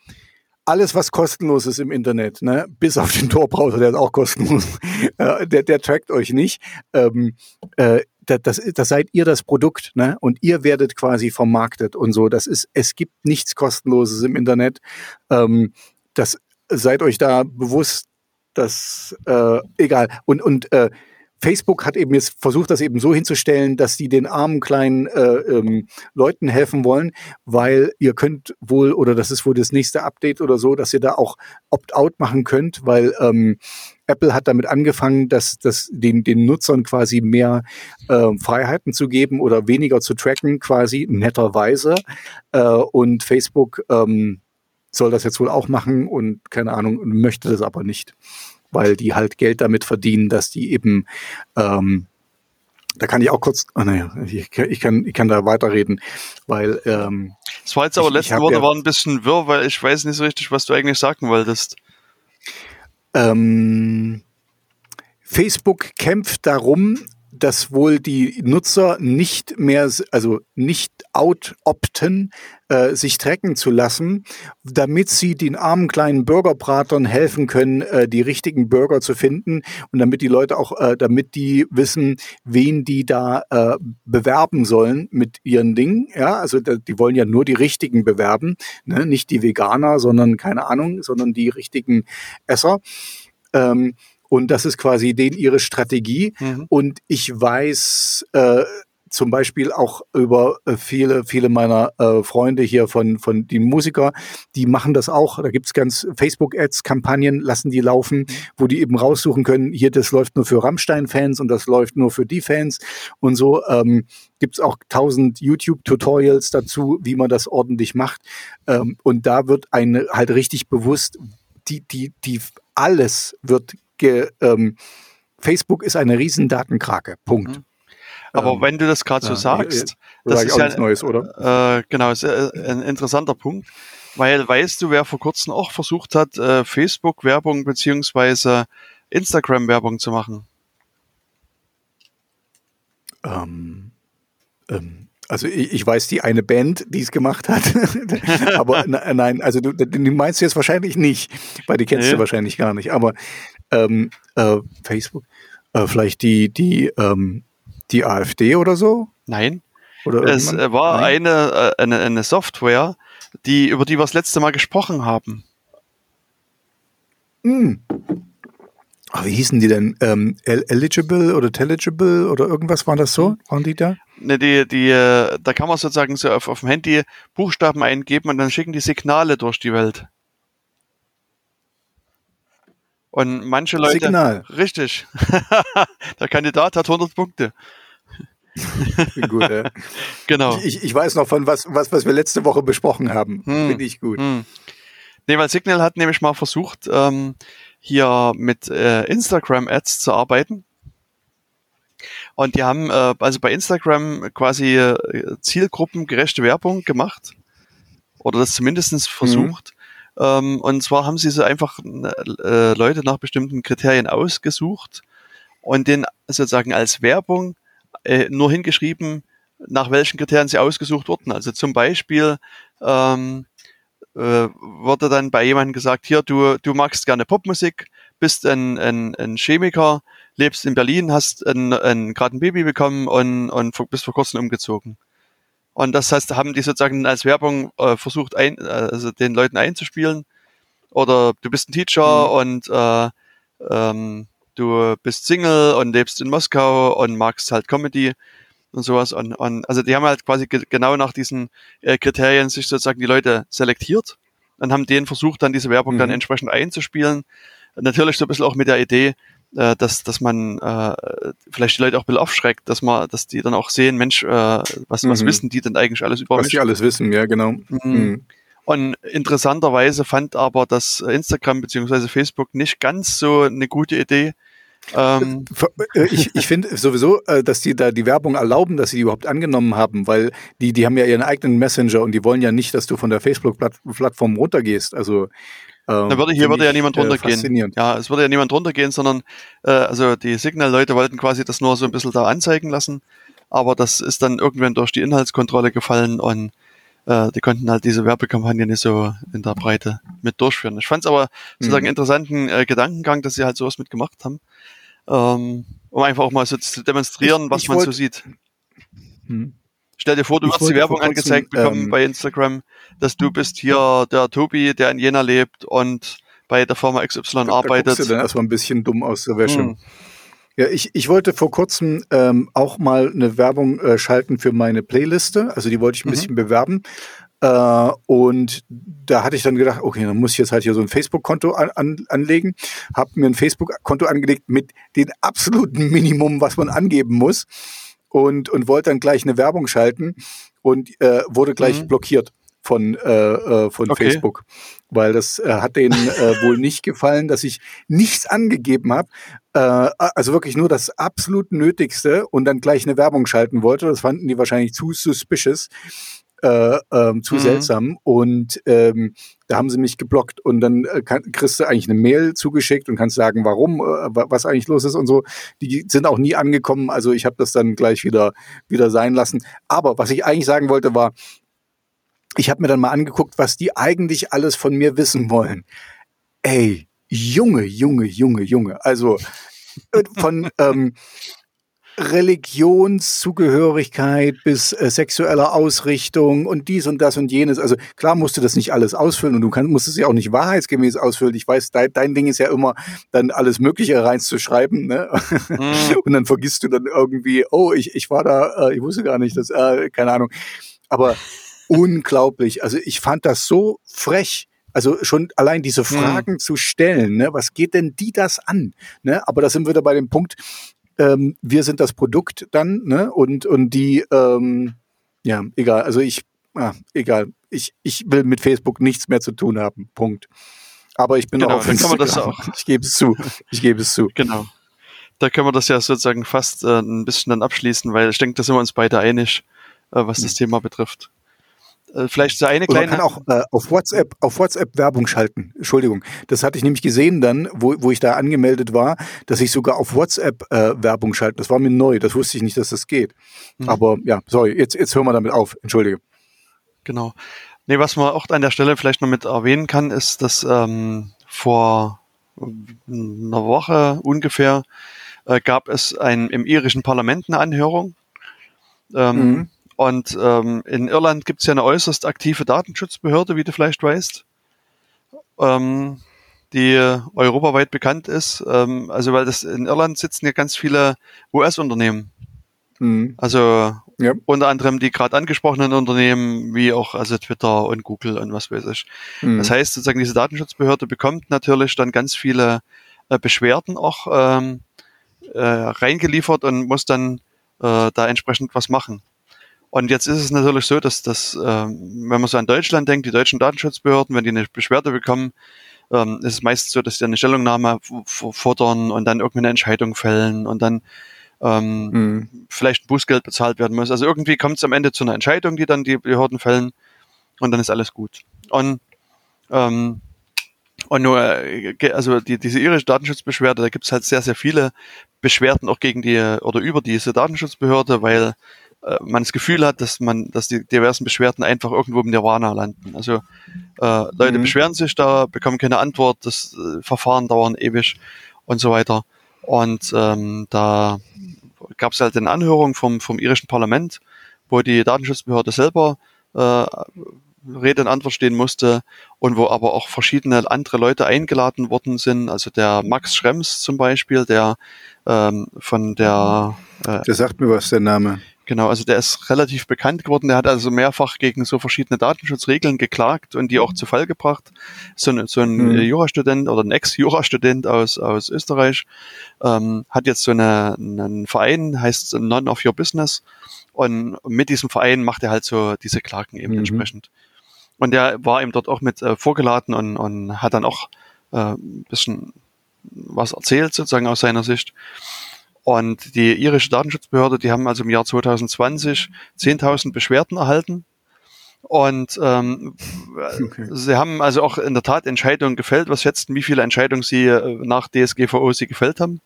alles, was kostenlos ist im Internet, ne, bis auf den Tor-Browser, der ist auch kostenlos, <laughs> äh, der, der trackt euch nicht. Ähm, äh, das, das, das seid ihr das Produkt, ne? Und ihr werdet quasi vermarktet und so. Das ist, es gibt nichts Kostenloses im Internet. Ähm, das seid euch da bewusst, dass äh, egal. Und und äh, Facebook hat eben jetzt versucht, das eben so hinzustellen, dass die den armen kleinen äh, ähm, Leuten helfen wollen, weil ihr könnt wohl, oder das ist wohl das nächste Update oder so, dass ihr da auch Opt-out machen könnt, weil ähm, Apple hat damit angefangen, dass, dass den, den Nutzern quasi mehr äh, Freiheiten zu geben oder weniger zu tracken, quasi netterweise. Äh, und Facebook ähm, soll das jetzt wohl auch machen und keine Ahnung, möchte das aber nicht weil die halt Geld damit verdienen, dass die eben ähm, da kann ich auch kurz, oh naja, ich, ich, kann, ich kann da weiterreden, weil ähm, Das war jetzt aber letzte Worte ja, waren ein bisschen wirr, weil ich weiß nicht so richtig, was du eigentlich sagen wolltest. Ähm, Facebook kämpft darum, dass wohl die Nutzer nicht mehr, also nicht out-opten, äh, sich tracken zu lassen, damit sie den armen kleinen Burgerbratern helfen können, äh, die richtigen Burger zu finden und damit die Leute auch, äh, damit die wissen, wen die da äh, bewerben sollen mit ihren Dingen. Ja, also die wollen ja nur die richtigen bewerben, ne? nicht die Veganer, sondern keine Ahnung, sondern die richtigen Esser. Ähm, und das ist quasi denen ihre Strategie. Mhm. Und ich weiß äh, zum Beispiel auch über äh, viele, viele meiner äh, Freunde hier von, von den Musiker, die machen das auch. Da gibt's ganz Facebook-Ads-Kampagnen, lassen die laufen, mhm. wo die eben raussuchen können, hier, das läuft nur für Rammstein-Fans und das läuft nur für die Fans. Und so ähm, gibt's auch tausend YouTube-Tutorials dazu, wie man das ordentlich macht. Ähm, und da wird eine halt richtig bewusst, die, die, die alles wird ge, ähm, Facebook ist eine riesen Datenkrake. Punkt. Mhm. Aber ähm, wenn du das gerade so sagst, ja, das sag ist ja Neues, oder? Äh, genau, ist äh, ein interessanter Punkt, weil weißt du, wer vor kurzem auch versucht hat, äh, Facebook-Werbung beziehungsweise Instagram-Werbung zu machen? Ähm, ähm, also ich, ich, weiß die eine Band, die es gemacht hat, <laughs> aber nein, also du, die meinst du jetzt wahrscheinlich nicht, weil die kennst nee. du wahrscheinlich gar nicht. Aber ähm, äh, Facebook, äh, vielleicht die, die, ähm, die AfD oder so? Nein. Oder es irgendwann? war Nein? Eine, äh, eine, eine Software, die, über die wir das letzte Mal gesprochen haben. Hm. Ach, wie hießen die denn? Ähm, eligible oder Telligible oder irgendwas war das so? Hm. Waren die da? Ne, die, die, äh, da kann man sozusagen so auf, auf dem Handy Buchstaben eingeben und dann schicken die Signale durch die Welt. Und manche Leute. Signal. Richtig. <laughs> Der Kandidat hat 100 Punkte. gut, ja. <laughs> Genau. Ich, ich weiß noch von was, was, was wir letzte Woche besprochen haben. Hm. Finde ich gut. Hm. Nee, weil Signal hat nämlich mal versucht, ähm, hier mit äh, Instagram-Ads zu arbeiten. Und die haben äh, also bei Instagram quasi äh, zielgruppengerechte Werbung gemacht. Oder das zumindest versucht. Mhm. Ähm, und zwar haben sie so einfach äh, Leute nach bestimmten Kriterien ausgesucht und den sozusagen als Werbung äh, nur hingeschrieben, nach welchen Kriterien sie ausgesucht wurden. Also zum Beispiel ähm, äh, wurde dann bei jemandem gesagt, hier, du, du magst gerne Popmusik, bist ein, ein, ein Chemiker, lebst in Berlin, hast ein, ein, gerade ein Baby bekommen und, und bist vor kurzem umgezogen. Und das heißt, haben die sozusagen als Werbung äh, versucht, ein, also den Leuten einzuspielen. Oder du bist ein Teacher mhm. und äh, ähm, du bist Single und lebst in Moskau und magst halt Comedy und sowas. Und, und also die haben halt quasi ge genau nach diesen äh, Kriterien sich sozusagen die Leute selektiert und haben denen versucht, dann diese Werbung mhm. dann entsprechend einzuspielen. Natürlich so ein bisschen auch mit der Idee, äh, dass, dass man äh, vielleicht die Leute auch ein bisschen aufschreckt, dass man, dass die dann auch sehen, Mensch, äh, was, mhm. was wissen die denn eigentlich alles über was mich? Was die alles wissen, ja, genau. Mhm. Mhm. Und interessanterweise fand aber das Instagram beziehungsweise Facebook nicht ganz so eine gute Idee. Ähm, äh, ich ich finde sowieso, äh, dass die da die Werbung erlauben, dass sie die überhaupt angenommen haben, weil die, die haben ja ihren eigenen Messenger und die wollen ja nicht, dass du von der Facebook-Plattform runtergehst. Also ähm, da würde, hier würde ja niemand äh, runtergehen. Ja, es würde ja niemand runtergehen, sondern äh, also die Signal-Leute wollten quasi das nur so ein bisschen da anzeigen lassen. Aber das ist dann irgendwann durch die Inhaltskontrolle gefallen und äh, die konnten halt diese Werbekampagne nicht so in der Breite mit durchführen. Ich fand es aber sozusagen mhm. interessanten äh, Gedankengang, dass sie halt sowas mitgemacht haben. Ähm, um einfach auch mal so zu demonstrieren, ich, was ich man wollt, so sieht. Hm. Stell dir vor, du hast die Werbung angezeigt bekommen ähm, bei Instagram, dass du bist hier der Tobi, der in Jena lebt und bei der Firma XY da, arbeitet. Da guckst du dann erstmal ein bisschen dumm aus der Wäsche. Hm. Ja, ich, ich wollte vor kurzem ähm, auch mal eine Werbung äh, schalten für meine Playliste. Also die wollte ich ein mhm. bisschen bewerben. Äh, und da hatte ich dann gedacht, okay, dann muss ich jetzt halt hier so ein Facebook-Konto an, an, anlegen. Hab mir ein Facebook-Konto angelegt mit dem absoluten Minimum, was man angeben muss. Und, und wollte dann gleich eine Werbung schalten und äh, wurde gleich mhm. blockiert von, äh, äh, von okay. Facebook, weil das äh, hat denen äh, wohl nicht gefallen, dass ich nichts angegeben habe, äh, also wirklich nur das absolut Nötigste und dann gleich eine Werbung schalten wollte. Das fanden die wahrscheinlich zu suspicious. Äh, ähm, zu mhm. seltsam und ähm, da haben sie mich geblockt und dann äh, kann, kriegst du eigentlich eine Mail zugeschickt und kannst sagen, warum, äh, was eigentlich los ist und so. Die sind auch nie angekommen, also ich habe das dann gleich wieder wieder sein lassen. Aber was ich eigentlich sagen wollte war, ich habe mir dann mal angeguckt, was die eigentlich alles von mir wissen wollen. Ey, Junge, Junge, Junge, Junge. Also äh, von <laughs> ähm, Religionszugehörigkeit bis äh, sexueller Ausrichtung und dies und das und jenes. Also klar musst du das nicht alles ausfüllen und du kannst, musst es ja auch nicht wahrheitsgemäß ausfüllen. Ich weiß, dein, dein Ding ist ja immer, dann alles Mögliche reinzuschreiben. Ne? Mhm. <laughs> Und dann vergisst du dann irgendwie, oh, ich, ich war da, äh, ich wusste gar nicht, dass, äh, keine Ahnung. Aber <laughs> unglaublich. Also ich fand das so frech. Also schon allein diese mhm. Fragen hm. zu stellen, ne, was geht denn die das an? Ne? Aber da sind wir wieder bei dem Punkt, ähm, wir sind das Produkt dann, ne? Und, und die, ähm, ja, egal. Also ich, ah, egal. Ich, ich will mit Facebook nichts mehr zu tun haben. Punkt. Aber ich bin genau, auch auf das auch. Ich gebe es zu. Ich gebe es zu. Genau. Da können wir das ja sozusagen fast äh, ein bisschen dann abschließen, weil ich denke, da sind wir uns beide einig, äh, was das hm. Thema betrifft. Äh, vielleicht so eine kleine. man kann auch äh, auf WhatsApp, auf WhatsApp Werbung schalten. Entschuldigung. Das hatte ich nämlich gesehen dann, wo, wo ich da angemeldet war, dass ich sogar auf WhatsApp äh, Werbung schalte. Das war mir neu. Das wusste ich nicht, dass das geht. Mhm. Aber ja, sorry, jetzt, jetzt hören wir damit auf. Entschuldige. Genau. Nee, was man auch an der Stelle vielleicht noch mit erwähnen kann, ist, dass ähm, vor einer Woche ungefähr äh, gab es ein, im irischen Parlament eine Anhörung. Ähm, mhm. Und ähm, in Irland gibt es ja eine äußerst aktive Datenschutzbehörde, wie du vielleicht weißt, ähm, die europaweit bekannt ist. Ähm, also weil das in Irland sitzen ja ganz viele US-Unternehmen. Mhm. Also ja. unter anderem die gerade angesprochenen Unternehmen, wie auch also Twitter und Google und was weiß ich. Mhm. Das heißt sozusagen, diese Datenschutzbehörde bekommt natürlich dann ganz viele äh, Beschwerden auch ähm, äh, reingeliefert und muss dann äh, da entsprechend was machen. Und jetzt ist es natürlich so, dass das, ähm, wenn man so an Deutschland denkt, die deutschen Datenschutzbehörden, wenn die eine Beschwerde bekommen, ähm, ist es meistens so, dass die eine Stellungnahme fordern und dann irgendeine Entscheidung fällen und dann ähm, mhm. vielleicht ein Bußgeld bezahlt werden muss. Also irgendwie kommt es am Ende zu einer Entscheidung, die dann die Behörden fällen und dann ist alles gut. Und ähm, und nur, äh, also die, diese irische Datenschutzbeschwerde, da gibt es halt sehr, sehr viele Beschwerden auch gegen die oder über diese Datenschutzbehörde, weil äh, man das Gefühl hat, dass man, dass die diversen Beschwerden einfach irgendwo im Nirvana landen. Also äh, Leute mhm. beschweren sich da, bekommen keine Antwort, das äh, Verfahren dauern ewig und so weiter. Und ähm, da gab es halt eine Anhörung vom, vom irischen Parlament, wo die Datenschutzbehörde selber äh, Rede und Antwort stehen musste und wo aber auch verschiedene andere Leute eingeladen worden sind. Also der Max Schrems zum Beispiel, der ähm, von der... Äh, der sagt mir was, der Name. Genau, also der ist relativ bekannt geworden. Der hat also mehrfach gegen so verschiedene Datenschutzregeln geklagt und die auch zu Fall gebracht. So ein, so ein mhm. Jurastudent oder ein Ex-Jurastudent aus, aus Österreich ähm, hat jetzt so eine, einen Verein, heißt None of Your Business. Und mit diesem Verein macht er halt so diese Klagen eben mhm. entsprechend. Und der war eben dort auch mit äh, vorgeladen und, und hat dann auch äh, ein bisschen was erzählt, sozusagen aus seiner Sicht. Und die irische Datenschutzbehörde, die haben also im Jahr 2020 10.000 Beschwerden erhalten. Und ähm, okay. sie haben also auch in der Tat Entscheidungen gefällt. Was schätzen, wie viele Entscheidungen sie äh, nach DSGVO sie gefällt haben?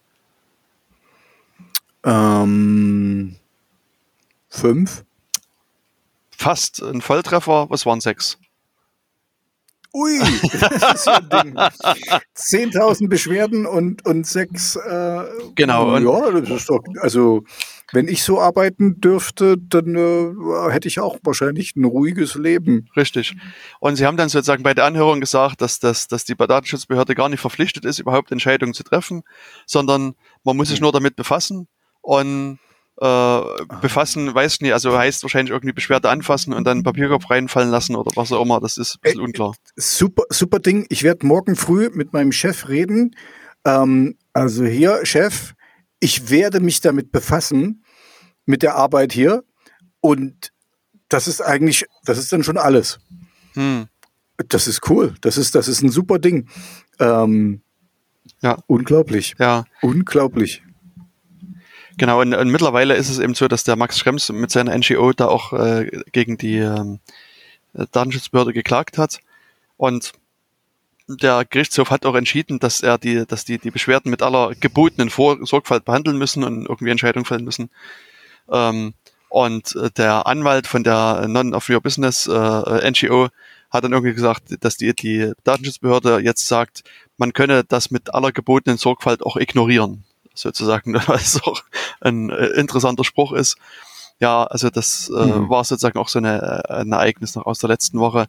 Ähm, fünf. Fast ein Volltreffer. Was waren sechs? Ui, <laughs> das ist ja ein Ding. 10.000 Beschwerden und, und sechs. Äh, genau. Ja, das ist doch, also wenn ich so arbeiten dürfte, dann äh, hätte ich auch wahrscheinlich ein ruhiges Leben. Richtig. Und Sie haben dann sozusagen bei der Anhörung gesagt, dass, dass, dass die Datenschutzbehörde gar nicht verpflichtet ist, überhaupt Entscheidungen zu treffen, sondern man muss sich hm. nur damit befassen und äh, befassen, weiß nicht, also heißt wahrscheinlich irgendwie Beschwerde anfassen und dann Papierkorb reinfallen lassen oder was auch immer, das ist ein bisschen unklar. Super, super Ding. Ich werde morgen früh mit meinem Chef reden. Ähm, also hier, Chef, ich werde mich damit befassen, mit der Arbeit hier. Und das ist eigentlich, das ist dann schon alles. Hm. Das ist cool. Das ist, das ist ein super Ding. Ähm, ja. Unglaublich. Ja. Unglaublich. Genau, und, und, mittlerweile ist es eben so, dass der Max Schrems mit seiner NGO da auch äh, gegen die ähm, Datenschutzbehörde geklagt hat. Und der Gerichtshof hat auch entschieden, dass er die, dass die, die Beschwerden mit aller gebotenen Vor Sorgfalt behandeln müssen und irgendwie Entscheidungen fällen müssen. Ähm, und der Anwalt von der Non of Your Business äh, NGO hat dann irgendwie gesagt, dass die, die Datenschutzbehörde jetzt sagt, man könne das mit aller gebotenen Sorgfalt auch ignorieren sozusagen, <laughs> was auch ein äh, interessanter Spruch ist. Ja, also das äh, mhm. war sozusagen auch so eine, äh, ein Ereignis noch aus der letzten Woche,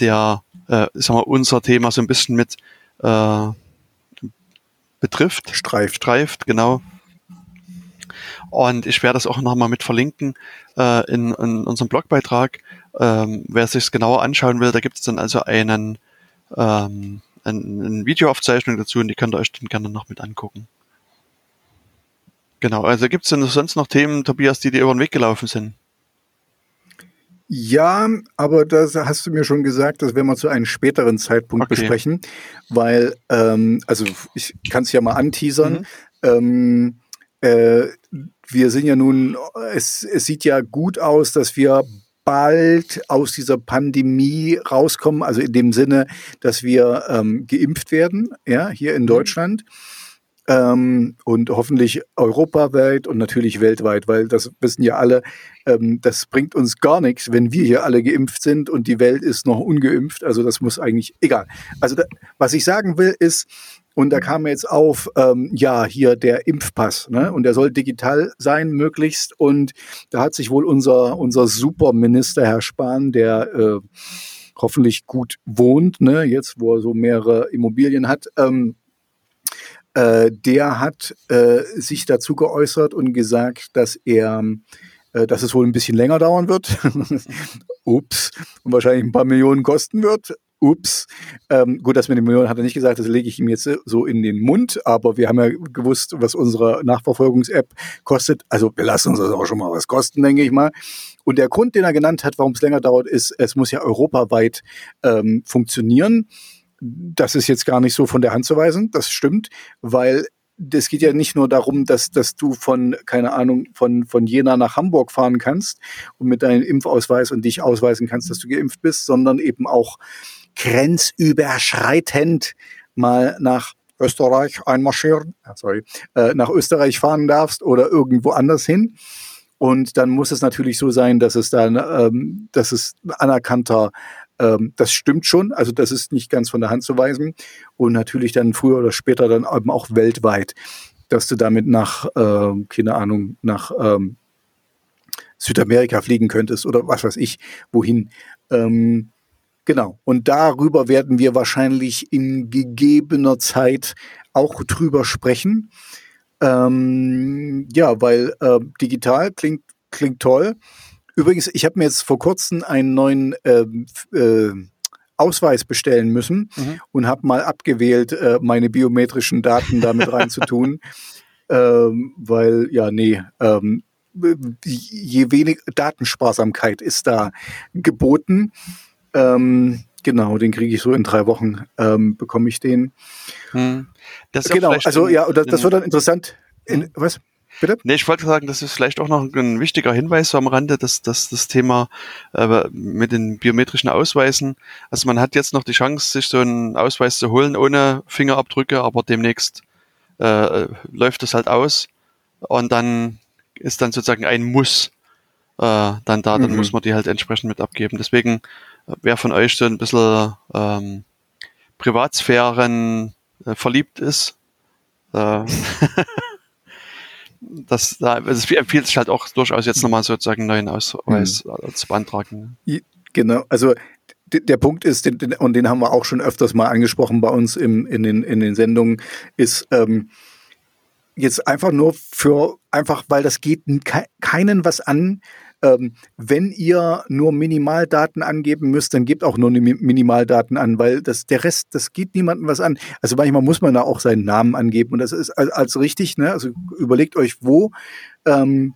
der, äh, sagen wir, unser Thema so ein bisschen mit äh, betrifft. Streift. Streift, genau. Und ich werde das auch nochmal mit verlinken äh, in, in unserem Blogbeitrag. Ähm, wer sich genauer anschauen will, da gibt es dann also einen, ähm, ein, eine Videoaufzeichnung dazu und die könnt ihr euch dann gerne noch mit angucken. Genau, also gibt es denn sonst noch Themen, Tobias, die dir über den Weg gelaufen sind? Ja, aber das hast du mir schon gesagt, das werden wir zu einem späteren Zeitpunkt okay. besprechen, weil, ähm, also ich kann es ja mal anteasern. Mhm. Ähm, äh, wir sind ja nun, es, es sieht ja gut aus, dass wir bald aus dieser Pandemie rauskommen, also in dem Sinne, dass wir ähm, geimpft werden, ja, hier in mhm. Deutschland. Mhm ähm, und hoffentlich europaweit und natürlich weltweit, weil das wissen ja alle, ähm, das bringt uns gar nichts, wenn wir hier alle geimpft sind und die Welt ist noch ungeimpft. Also das muss eigentlich egal. Also da, was ich sagen will ist, und da kam jetzt auf, ähm, ja, hier der Impfpass, ne? Und der soll digital sein, möglichst. Und da hat sich wohl unser, unser Superminister, Herr Spahn, der äh, hoffentlich gut wohnt, ne, jetzt wo er so mehrere Immobilien hat, ähm, äh, der hat äh, sich dazu geäußert und gesagt, dass er, äh, dass es wohl ein bisschen länger dauern wird. <laughs> Ups. Und wahrscheinlich ein paar Millionen kosten wird. Ups. Ähm, gut, das mit den Millionen hat er nicht gesagt, das lege ich ihm jetzt so in den Mund, aber wir haben ja gewusst, was unsere Nachverfolgungs-App kostet. Also wir lassen uns das auch schon mal was kosten, denke ich mal. Und der Grund, den er genannt hat, warum es länger dauert, ist, es muss ja europaweit ähm, funktionieren das ist jetzt gar nicht so von der Hand zu weisen, das stimmt, weil es geht ja nicht nur darum, dass, dass du von, keine Ahnung, von, von Jena nach Hamburg fahren kannst und mit deinem Impfausweis und dich ausweisen kannst, dass du geimpft bist, sondern eben auch grenzüberschreitend mal nach Österreich einmarschieren, sorry, äh, nach Österreich fahren darfst oder irgendwo anders hin. Und dann muss es natürlich so sein, dass es dann, ähm, dass es anerkannter ähm, das stimmt schon, also das ist nicht ganz von der Hand zu weisen. Und natürlich dann früher oder später dann eben auch weltweit, dass du damit nach, äh, keine Ahnung, nach ähm, Südamerika fliegen könntest oder was weiß ich, wohin. Ähm, genau. Und darüber werden wir wahrscheinlich in gegebener Zeit auch drüber sprechen. Ähm, ja, weil äh, digital klingt, klingt toll. Übrigens, ich habe mir jetzt vor kurzem einen neuen ähm, äh, Ausweis bestellen müssen mhm. und habe mal abgewählt, äh, meine biometrischen Daten damit reinzutun. <laughs> ähm, weil, ja, nee, ähm, je wenig Datensparsamkeit ist da geboten. Ähm, genau, den kriege ich so in drei Wochen, ähm, bekomme ich den. Hm. genau, also ja, das, das wird dann interessant. In, hm. was? Bitte? Nee, ich wollte sagen, das ist vielleicht auch noch ein wichtiger Hinweis so am Rande, dass, dass das Thema äh, mit den biometrischen Ausweisen, also man hat jetzt noch die Chance, sich so einen Ausweis zu holen ohne Fingerabdrücke, aber demnächst äh, läuft das halt aus und dann ist dann sozusagen ein Muss äh, dann da, dann mhm. muss man die halt entsprechend mit abgeben. Deswegen, äh, wer von euch so ein bisschen ähm, Privatsphären äh, verliebt ist, äh, <laughs> das, da, es empfiehlt sich halt auch durchaus jetzt nochmal sozusagen einen neuen Ausweis mhm. zu beantragen. Genau, also der Punkt ist, und den haben wir auch schon öfters mal angesprochen bei uns im, in, den, in den Sendungen, ist ähm, jetzt einfach nur für, einfach weil das geht keinen was an, ähm, wenn ihr nur Minimaldaten angeben müsst, dann gebt auch nur Minimaldaten an, weil das, der Rest, das geht niemandem was an. Also manchmal muss man da auch seinen Namen angeben und das ist als, als richtig, ne? Also überlegt euch wo. Ähm,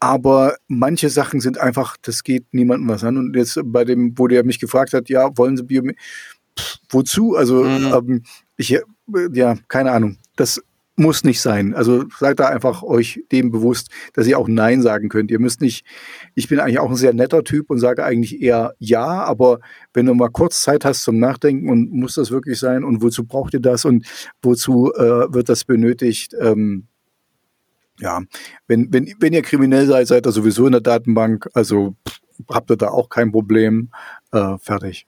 aber manche Sachen sind einfach, das geht niemandem was an. Und jetzt bei dem, wo der mich gefragt hat, ja, wollen Sie Bio, wozu? Also mhm. ähm, ich, ja, keine Ahnung. Das muss nicht sein. Also seid da einfach euch dem bewusst, dass ihr auch Nein sagen könnt. Ihr müsst nicht, ich bin eigentlich auch ein sehr netter Typ und sage eigentlich eher Ja, aber wenn du mal kurz Zeit hast zum Nachdenken und muss das wirklich sein und wozu braucht ihr das und wozu äh, wird das benötigt, ähm, ja, wenn, wenn, wenn ihr kriminell seid, seid ihr sowieso in der Datenbank, also habt ihr da auch kein Problem. Äh, fertig.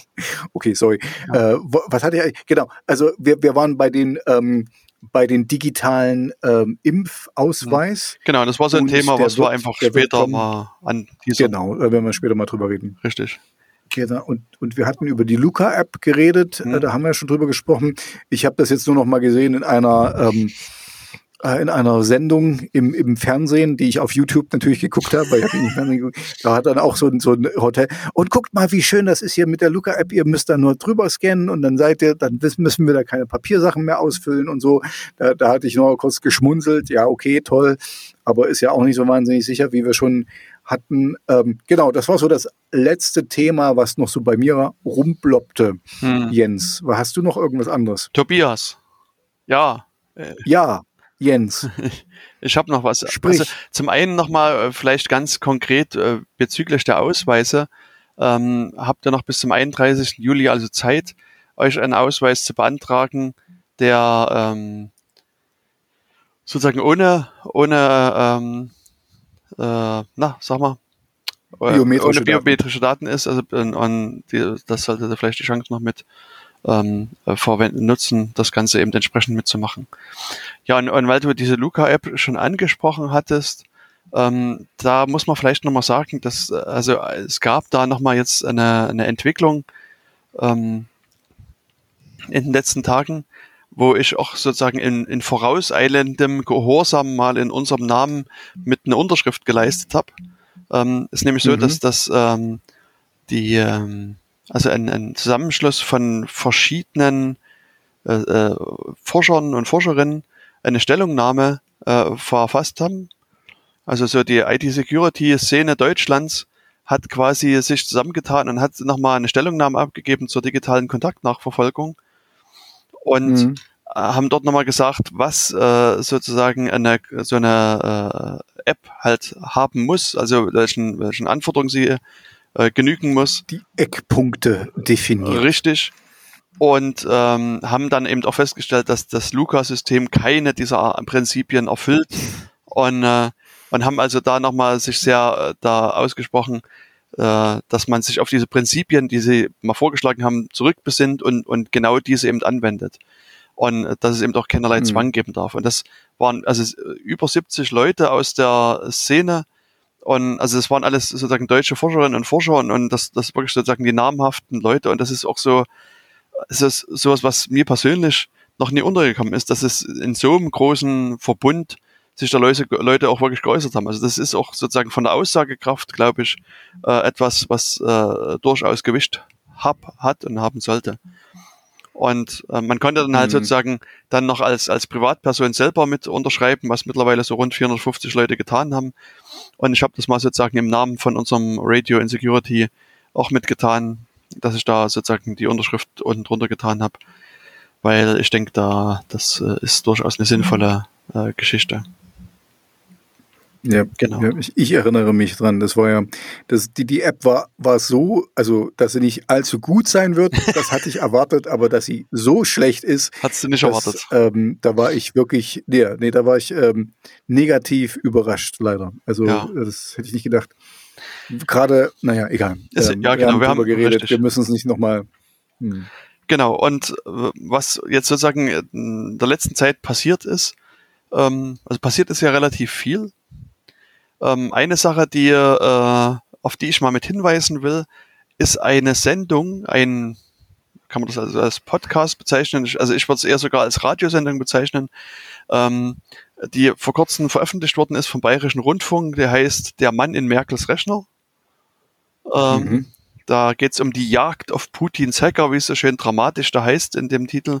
<laughs> okay, sorry. Ja. Äh, was hatte ich? Genau, also wir, wir waren bei den ähm, bei den digitalen ähm, Impfausweis. Genau, das war so ein Thema, was wir einfach später mal an dieser. Genau, da werden wir später mal drüber reden. Richtig. Genau, und, und wir hatten über die Luca-App geredet, hm. da haben wir schon drüber gesprochen. Ich habe das jetzt nur noch mal gesehen in einer ähm, äh, in einer Sendung im, im Fernsehen, die ich auf YouTube natürlich geguckt habe, weil ich hab Fernsehen geguckt, da hat dann auch so ein, so ein Hotel. Und guckt mal, wie schön das ist hier mit der Luca-App. Ihr müsst da nur drüber scannen und dann seid ihr, dann müssen wir da keine Papiersachen mehr ausfüllen und so. Da, da hatte ich noch kurz geschmunzelt. Ja, okay, toll. Aber ist ja auch nicht so wahnsinnig sicher, wie wir schon hatten. Ähm, genau, das war so das letzte Thema, was noch so bei mir rumploppte. Hm. Jens, hast du noch irgendwas anderes? Tobias. Ja. Ja, Jens. <laughs> Ich habe noch was. Sprich. Also zum einen nochmal äh, vielleicht ganz konkret äh, bezüglich der Ausweise. Ähm, habt ihr noch bis zum 31. Juli also Zeit, euch einen Ausweis zu beantragen, der ähm, sozusagen ohne, ohne ähm, äh, na, sag mal, äh, biometrische ohne biometrische Daten. Daten ist. Also und die, das sollte vielleicht die Chance noch mit ähm, äh, verwenden, nutzen, das Ganze eben entsprechend mitzumachen. Ja, und, und weil du diese Luca-App schon angesprochen hattest, ähm, da muss man vielleicht nochmal sagen, dass also es gab da nochmal jetzt eine, eine Entwicklung ähm, in den letzten Tagen, wo ich auch sozusagen in, in vorauseilendem Gehorsam mal in unserem Namen mit einer Unterschrift geleistet habe. Ähm, ist nämlich so, mhm. dass das ähm, die ähm, also ein, ein Zusammenschluss von verschiedenen äh, äh, Forschern und Forscherinnen eine Stellungnahme äh, verfasst haben. Also so die IT-Security-Szene Deutschlands hat quasi sich zusammengetan und hat nochmal eine Stellungnahme abgegeben zur digitalen Kontaktnachverfolgung und mhm. haben dort nochmal gesagt, was äh, sozusagen eine so eine äh, App halt haben muss, also welchen, welchen Anforderungen sie äh, genügen muss. Die Eckpunkte definieren. Richtig. Und ähm, haben dann eben auch festgestellt, dass das Luca-System keine dieser Prinzipien erfüllt und, äh, und haben also da nochmal sich sehr äh, da ausgesprochen, äh, dass man sich auf diese Prinzipien, die sie mal vorgeschlagen haben, zurückbesinnt und, und genau diese eben anwendet. Und äh, dass es eben auch keinerlei mhm. Zwang geben darf. Und das waren also über 70 Leute aus der Szene, und also es waren alles sozusagen deutsche Forscherinnen und Forscher und, und das, das wirklich sozusagen die namhaften Leute. Und das ist auch so, es ist sowas, was mir persönlich noch nie untergekommen ist, dass es in so einem großen Verbund sich da Leute, Leute auch wirklich geäußert haben. Also das ist auch sozusagen von der Aussagekraft, glaube ich, äh, etwas, was äh, durchaus Gewicht hab, hat und haben sollte. Und äh, man konnte dann halt mhm. sozusagen dann noch als, als Privatperson selber mit unterschreiben, was mittlerweile so rund 450 Leute getan haben. Und ich habe das mal sozusagen im Namen von unserem Radio Insecurity auch mitgetan, dass ich da sozusagen die Unterschrift unten drunter getan habe, weil ich denke, da das äh, ist durchaus eine sinnvolle äh, Geschichte. Ja, genau. Ja, ich, ich, erinnere mich dran. Das war ja, das, die, die App war, war so, also dass sie nicht allzu gut sein wird, das hatte ich <laughs> erwartet, aber dass sie so schlecht ist. Hattest du nicht dass, erwartet? Ähm, da war ich wirklich, nee, nee da war ich ähm, negativ überrascht, leider. Also ja. das hätte ich nicht gedacht. Gerade, naja, egal. Ist, ähm, ja, genau, wir haben, wir haben geredet, richtig. wir müssen es nicht nochmal. Hm. Genau, und äh, was jetzt sozusagen in der letzten Zeit passiert ist, Ähm, also passiert ist ja relativ viel. Ähm, eine Sache, die, äh, auf die ich mal mit hinweisen will, ist eine Sendung, ein, kann man das also als Podcast bezeichnen? Also ich würde es eher sogar als Radiosendung bezeichnen, ähm, die vor kurzem veröffentlicht worden ist vom Bayerischen Rundfunk. Der heißt Der Mann in Merkels Rechner. Ähm, mhm. Da geht es um die Jagd auf Putins Hacker, wie es so schön dramatisch da heißt in dem Titel.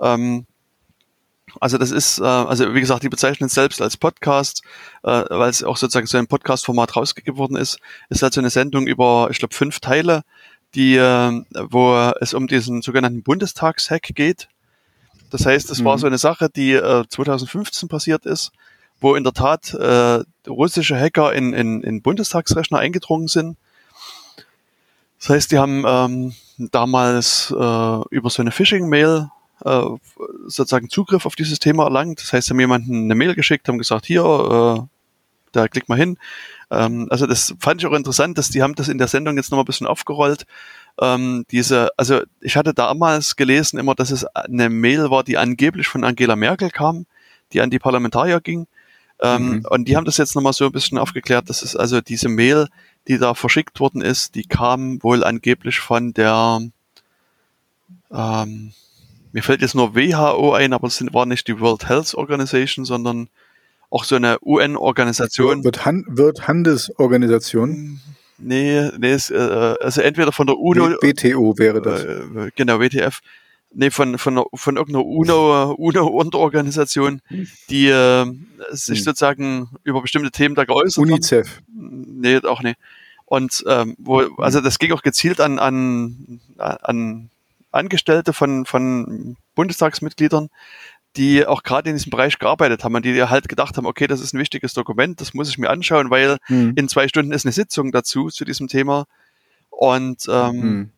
Ähm, also das ist, äh, also wie gesagt, die bezeichnen es selbst als Podcast, äh, weil es auch sozusagen so ein Podcast-Format rausgegeben worden ist. Ist halt so eine Sendung über, ich glaube, fünf Teile, die, äh, wo es um diesen sogenannten Bundestagshack geht. Das heißt, es mhm. war so eine Sache, die äh, 2015 passiert ist, wo in der Tat äh, russische Hacker in, in, in Bundestagsrechner eingedrungen sind. Das heißt, die haben ähm, damals äh, über so eine Phishing-Mail äh, sozusagen Zugriff auf dieses Thema erlangt. Das heißt, sie haben jemanden eine Mail geschickt, haben gesagt, hier, äh, da klick mal hin. Ähm, also das fand ich auch interessant, dass die haben das in der Sendung jetzt nochmal ein bisschen aufgerollt. Ähm, diese, also ich hatte damals gelesen immer, dass es eine Mail war, die angeblich von Angela Merkel kam, die an die Parlamentarier ging. Ähm, mhm. Und die haben das jetzt nochmal so ein bisschen aufgeklärt, dass es also diese Mail, die da verschickt worden ist, die kam wohl angeblich von der ähm, mir fällt jetzt nur WHO ein, aber es war nicht die World Health Organization, sondern auch so eine UN-Organisation. Wird, Han wird Handelsorganisation? Nee, nee, es, äh, also entweder von der UNO. WTO wäre das. Äh, genau, WTF. Nee, von, von, von irgendeiner UNO, UNO-Unterorganisation, die äh, sich hm. sozusagen über bestimmte Themen da geäußert UNICEF. Haben. Nee, auch nicht. Und ähm, wo, also das ging auch gezielt an, an, an Angestellte von, von Bundestagsmitgliedern, die auch gerade in diesem Bereich gearbeitet haben und die halt gedacht haben, okay, das ist ein wichtiges Dokument, das muss ich mir anschauen, weil hm. in zwei Stunden ist eine Sitzung dazu zu diesem Thema und ähm, hm.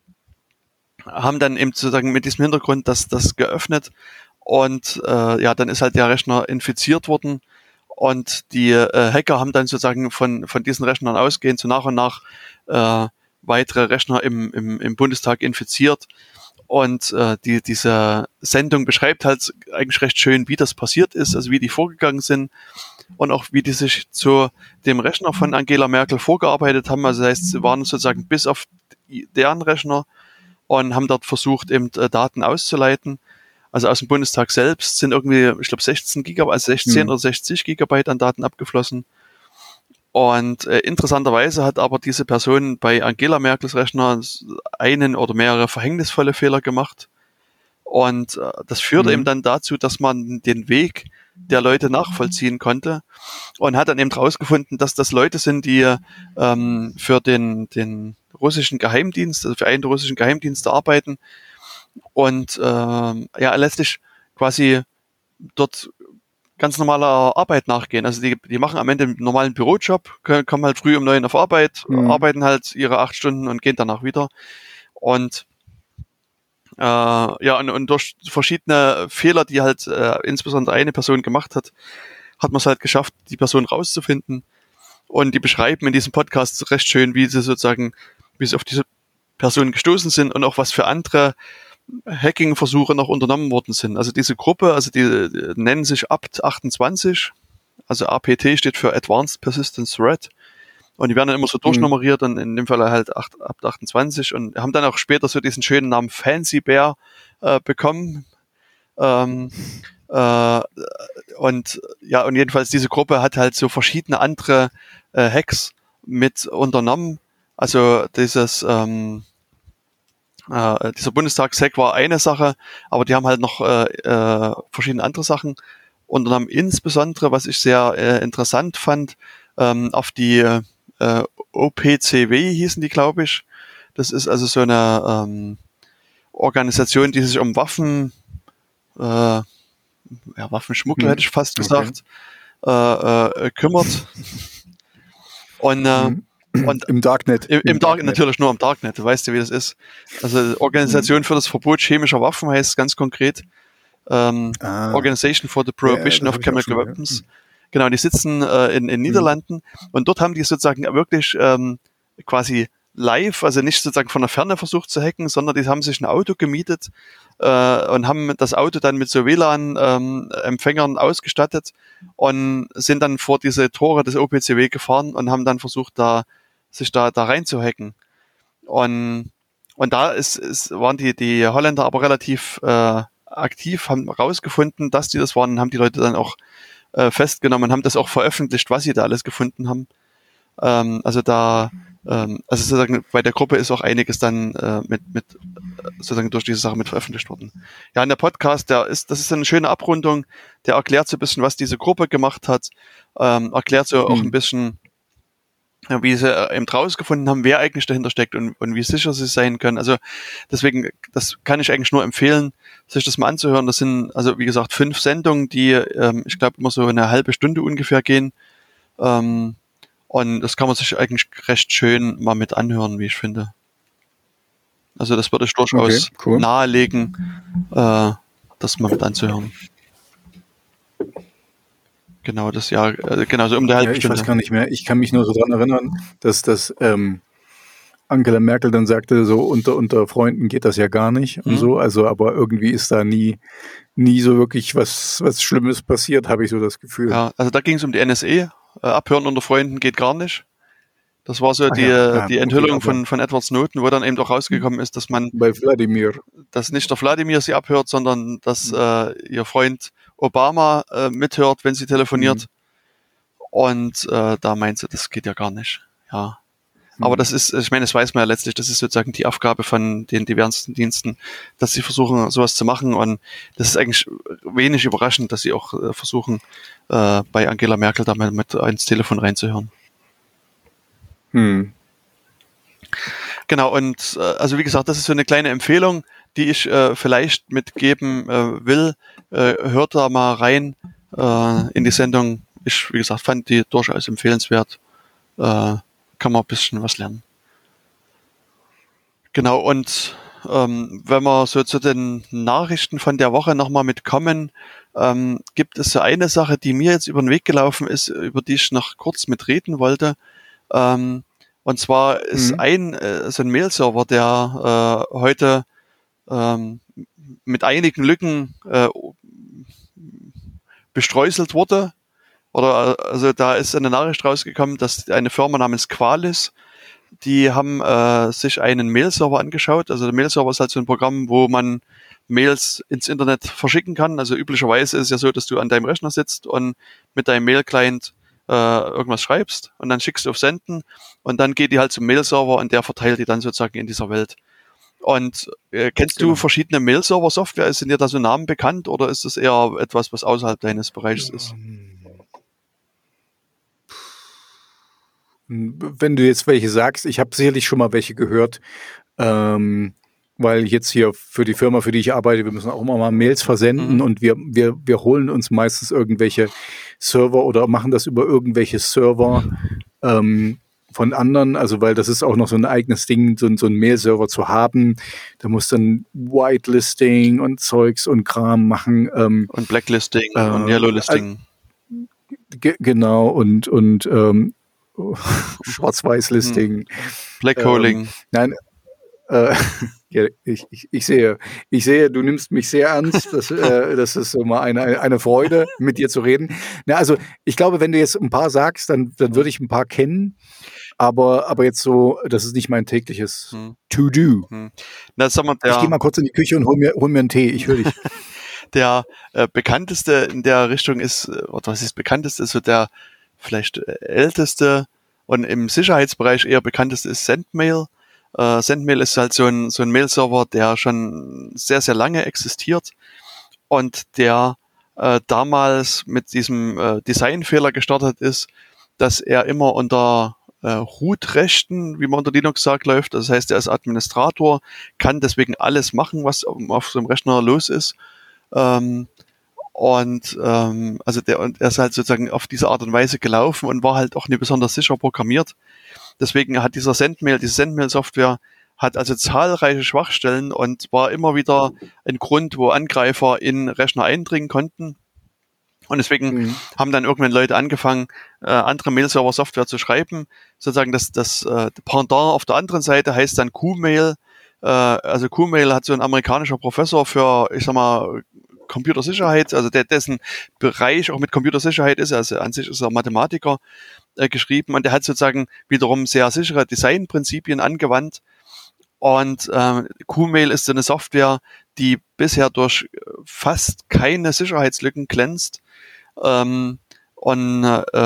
haben dann eben sozusagen mit diesem Hintergrund das, das geöffnet und äh, ja, dann ist halt der Rechner infiziert worden und die äh, Hacker haben dann sozusagen von, von diesen Rechnern ausgehend so nach und nach äh, weitere Rechner im, im, im Bundestag infiziert und äh, die, diese Sendung beschreibt halt eigentlich recht schön, wie das passiert ist, also wie die vorgegangen sind und auch wie die sich zu dem Rechner von Angela Merkel vorgearbeitet haben. Also das heißt, sie waren sozusagen bis auf deren Rechner und haben dort versucht, eben äh, Daten auszuleiten. Also aus dem Bundestag selbst sind irgendwie, ich glaube, 16 Gigabyte, also 16 mhm. oder 60 Gigabyte an Daten abgeflossen. Und äh, interessanterweise hat aber diese Person bei Angela Merkels Rechner einen oder mehrere verhängnisvolle Fehler gemacht. Und äh, das führte mhm. eben dann dazu, dass man den Weg der Leute nachvollziehen konnte und hat dann eben herausgefunden, dass das Leute sind, die ähm, für den, den russischen Geheimdienst, also für einen der russischen Geheimdienste arbeiten und ähm, ja letztlich quasi dort ganz normaler Arbeit nachgehen. Also die, die machen am Ende einen normalen Bürojob, können, kommen halt früh um neun auf Arbeit, mhm. arbeiten halt ihre acht Stunden und gehen danach wieder. Und äh, ja, und, und durch verschiedene Fehler, die halt äh, insbesondere eine Person gemacht hat, hat man es halt geschafft, die Person rauszufinden. Und die beschreiben in diesem Podcast recht schön, wie sie sozusagen, wie sie auf diese Person gestoßen sind und auch was für andere Hacking-Versuche noch unternommen worden sind. Also diese Gruppe, also die, die nennen sich APT28, also APT steht für Advanced Persistent Threat. Und die werden dann immer so mhm. durchnummeriert und in dem Fall halt 8, ab 28 und haben dann auch später so diesen schönen Namen Fancy Bear äh, bekommen. Ähm, äh, und ja, und jedenfalls diese Gruppe hat halt so verschiedene andere äh, Hacks mit unternommen. Also dieses ähm, äh, dieser Bundestagshack war eine Sache, aber die haben halt noch äh, äh, verschiedene andere Sachen unternommen. Insbesondere, was ich sehr äh, interessant fand, ähm, auf die äh, OPCW hießen die, glaube ich. Das ist also so eine ähm, Organisation, die sich um Waffen, äh, ja, Waffenschmuggel hm. hätte ich fast gesagt, okay. äh, äh, kümmert. Und äh, hm. Und Im Darknet. Im, im, Darknet, natürlich nur im Darknet, du weißt ja, wie das ist. Also Organisation mhm. für das Verbot chemischer Waffen heißt es ganz konkret. Ähm, ah. Organization for the Prohibition ja, of Chemical Weapons. Ja. Genau, die sitzen äh, in, in mhm. Niederlanden und dort haben die sozusagen wirklich ähm, quasi live, also nicht sozusagen von der Ferne versucht zu hacken, sondern die haben sich ein Auto gemietet äh, und haben das Auto dann mit so WLAN-Empfängern ähm, ausgestattet und sind dann vor diese Tore des OPCW gefahren und haben dann versucht, da sich da, da rein zu hacken. Und, und da ist, ist, waren die, die Holländer aber relativ äh, aktiv, haben rausgefunden, dass die das waren, haben die Leute dann auch äh, festgenommen, haben das auch veröffentlicht, was sie da alles gefunden haben. Ähm, also da, ähm, also sozusagen bei der Gruppe ist auch einiges dann äh, mit, mit sozusagen durch diese Sache mit veröffentlicht worden. Ja, in der Podcast, der ist, das ist eine schöne Abrundung, der erklärt so ein bisschen, was diese Gruppe gemacht hat, ähm, erklärt so auch mhm. ein bisschen, wie sie äh, eben rausgefunden haben, wer eigentlich dahinter steckt und, und wie sicher sie sein können. Also deswegen, das kann ich eigentlich nur empfehlen, sich das mal anzuhören. Das sind, also wie gesagt, fünf Sendungen, die, ähm, ich glaube, immer so eine halbe Stunde ungefähr gehen. Ähm, und das kann man sich eigentlich recht schön mal mit anhören, wie ich finde. Also das würde ich durchaus okay, cool. nahelegen, äh, das mal mit anzuhören. Genau, das Jahr, äh, genau, so um der halbe ja, Ich weiß gar nicht mehr. Ich kann mich nur so dran erinnern, dass das ähm, Angela Merkel dann sagte, so unter, unter Freunden geht das ja gar nicht mhm. und so. Also, aber irgendwie ist da nie, nie so wirklich was, was Schlimmes passiert, habe ich so das Gefühl. Ja, also da ging es um die NSE. Äh, abhören unter Freunden geht gar nicht. Das war so Ach die, ja, ja, die Enthüllung okay, von, von Edward Snowden, wo dann eben auch rausgekommen ist, dass man bei Wladimir, dass nicht der Wladimir sie abhört, sondern dass mhm. äh, ihr Freund Obama äh, mithört, wenn sie telefoniert. Mhm. Und äh, da meint sie, das geht ja gar nicht. Ja. Mhm. Aber das ist, ich meine, das weiß man ja letztlich, das ist sozusagen die Aufgabe von den diversen Diensten, dass sie versuchen, sowas zu machen. Und das ist eigentlich wenig überraschend, dass sie auch äh, versuchen, äh, bei Angela Merkel da mal mit ins Telefon reinzuhören. Hm. Genau, und äh, also wie gesagt, das ist so eine kleine Empfehlung, die ich äh, vielleicht mitgeben äh, will. Äh, hört da mal rein äh, in die Sendung. Ich, wie gesagt, fand die durchaus empfehlenswert. Äh, kann man ein bisschen was lernen. Genau, und ähm, wenn wir so zu den Nachrichten von der Woche nochmal mitkommen, ähm, gibt es so eine Sache, die mir jetzt über den Weg gelaufen ist, über die ich noch kurz mitreden wollte. Ähm, und zwar ist mhm. ein äh, so ein Mail-Server, der äh, heute ähm, mit einigen Lücken äh, bestreuselt wurde. Oder also da ist eine Nachricht rausgekommen, dass eine Firma namens Qualis, die haben äh, sich einen Mail-Server angeschaut. Also der Mail-Server ist halt so ein Programm, wo man Mails ins Internet verschicken kann. Also üblicherweise ist es ja so, dass du an deinem Rechner sitzt und mit deinem Mail-Client äh, irgendwas schreibst und dann schickst du auf Senden und dann geht die halt zum Mail-Server und der verteilt die dann sozusagen in dieser Welt. Und äh, kennst genau. du verschiedene Mail-Server-Software? Sind dir da so Namen bekannt oder ist das eher etwas, was außerhalb deines Bereichs ist? Wenn du jetzt welche sagst, ich habe sicherlich schon mal welche gehört. Ähm, weil jetzt hier für die Firma, für die ich arbeite, wir müssen auch immer mal Mails versenden mhm. und wir, wir, wir holen uns meistens irgendwelche Server oder machen das über irgendwelche Server ähm, von anderen, also weil das ist auch noch so ein eigenes Ding, so, so ein Mail-Server zu haben. Da muss dann Whitelisting und Zeugs und Kram machen. Ähm, und Blacklisting äh, und Yellowlisting. Äh, genau, und, und ähm, <laughs> Schwarz-Weiß-Listing. Hm. Blackholing. Ähm, nein, äh, <laughs> ja, ich, ich, ich, sehe, ich sehe, du nimmst mich sehr ernst. Das, äh, <laughs> das ist immer eine, eine Freude, mit dir zu reden. Na, also ich glaube, wenn du jetzt ein paar sagst, dann, dann würde ich ein paar kennen. Aber, aber jetzt so, das ist nicht mein tägliches hm. To-Do. Hm. ich gehe mal kurz in die Küche und hol mir, hol mir einen Tee. Ich höre dich. <laughs> der äh, bekannteste in der Richtung ist, äh, oder was ist bekannteste, ist so der vielleicht äh, älteste und im Sicherheitsbereich eher bekannteste ist Sendmail. Äh, Sendmail ist halt so ein, so ein Mail-Server, der schon sehr, sehr lange existiert und der äh, damals mit diesem äh, Designfehler gestartet ist, dass er immer unter äh, Root-Rechten, wie man unter Linux sagt, läuft. Das heißt, er ist Administrator, kann deswegen alles machen, was auf so einem Rechner los ist. Ähm, und ähm, also der und er ist halt sozusagen auf diese Art und Weise gelaufen und war halt auch nicht besonders sicher programmiert. Deswegen hat dieser Sendmail, diese Sendmail-Software hat also zahlreiche Schwachstellen und war immer wieder ein Grund, wo Angreifer in Rechner eindringen konnten. Und deswegen mhm. haben dann irgendwann Leute angefangen, äh, andere Mail-Server-Software zu schreiben. Sozusagen das, das äh, Pendant auf der anderen Seite heißt dann Q-Mail. Äh, also Q-Mail hat so ein amerikanischer Professor für, ich sag mal, Computersicherheit, also der, dessen Bereich auch mit Computersicherheit ist, also an sich ist er Mathematiker äh, geschrieben und der hat sozusagen wiederum sehr sichere Designprinzipien angewandt. Und äh, Qmail ist eine Software, die bisher durch fast keine Sicherheitslücken glänzt. Ähm, und äh,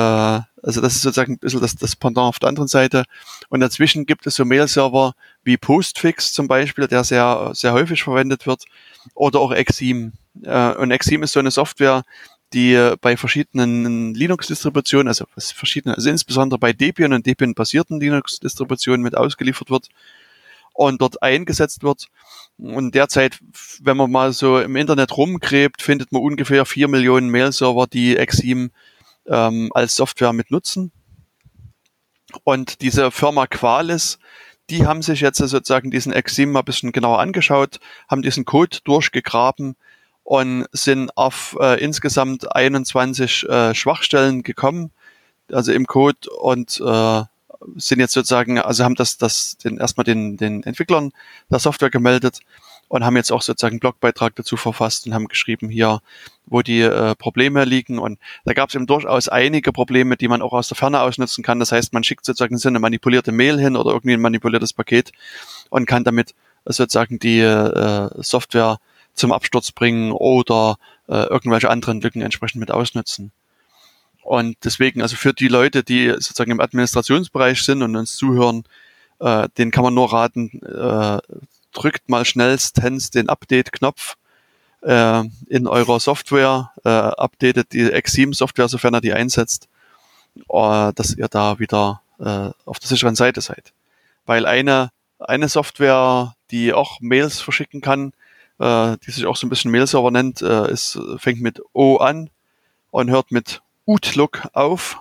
also das ist sozusagen ein bisschen das, das Pendant auf der anderen Seite. Und dazwischen gibt es so Mail-Server wie Postfix zum Beispiel, der sehr, sehr häufig verwendet wird, oder auch Exim. Äh, und Exim ist so eine Software, die bei verschiedenen Linux-Distributionen, also verschiedene, also insbesondere bei Debian und Debian-basierten Linux-Distributionen mit ausgeliefert wird und dort eingesetzt wird. Und derzeit, wenn man mal so im Internet rumgräbt, findet man ungefähr vier Millionen Mail-Server, die Exim ähm, als Software mit nutzen. Und diese Firma Qualis, die haben sich jetzt sozusagen diesen Exim mal ein bisschen genauer angeschaut, haben diesen Code durchgegraben und sind auf äh, insgesamt 21 äh, Schwachstellen gekommen, also im Code und äh, sind jetzt sozusagen, also haben das, das den, erstmal den, den Entwicklern der Software gemeldet und haben jetzt auch sozusagen einen Blogbeitrag dazu verfasst und haben geschrieben hier, wo die äh, Probleme liegen. Und da gab es eben durchaus einige Probleme, die man auch aus der Ferne ausnutzen kann. Das heißt, man schickt sozusagen so eine manipulierte Mail hin oder irgendwie ein manipuliertes Paket und kann damit sozusagen die äh, Software zum Absturz bringen oder äh, irgendwelche anderen Lücken entsprechend mit ausnutzen. Und deswegen, also für die Leute, die sozusagen im Administrationsbereich sind und uns zuhören, äh, den kann man nur raten, äh, drückt mal schnellstens den Update-Knopf äh, in eurer Software, äh, updatet die Exim-Software, sofern ihr die einsetzt, äh, dass ihr da wieder äh, auf der sicheren Seite seid. Weil eine, eine Software, die auch Mails verschicken kann, äh, die sich auch so ein bisschen Mail-Server nennt, äh, ist, fängt mit O an und hört mit Outlook auf.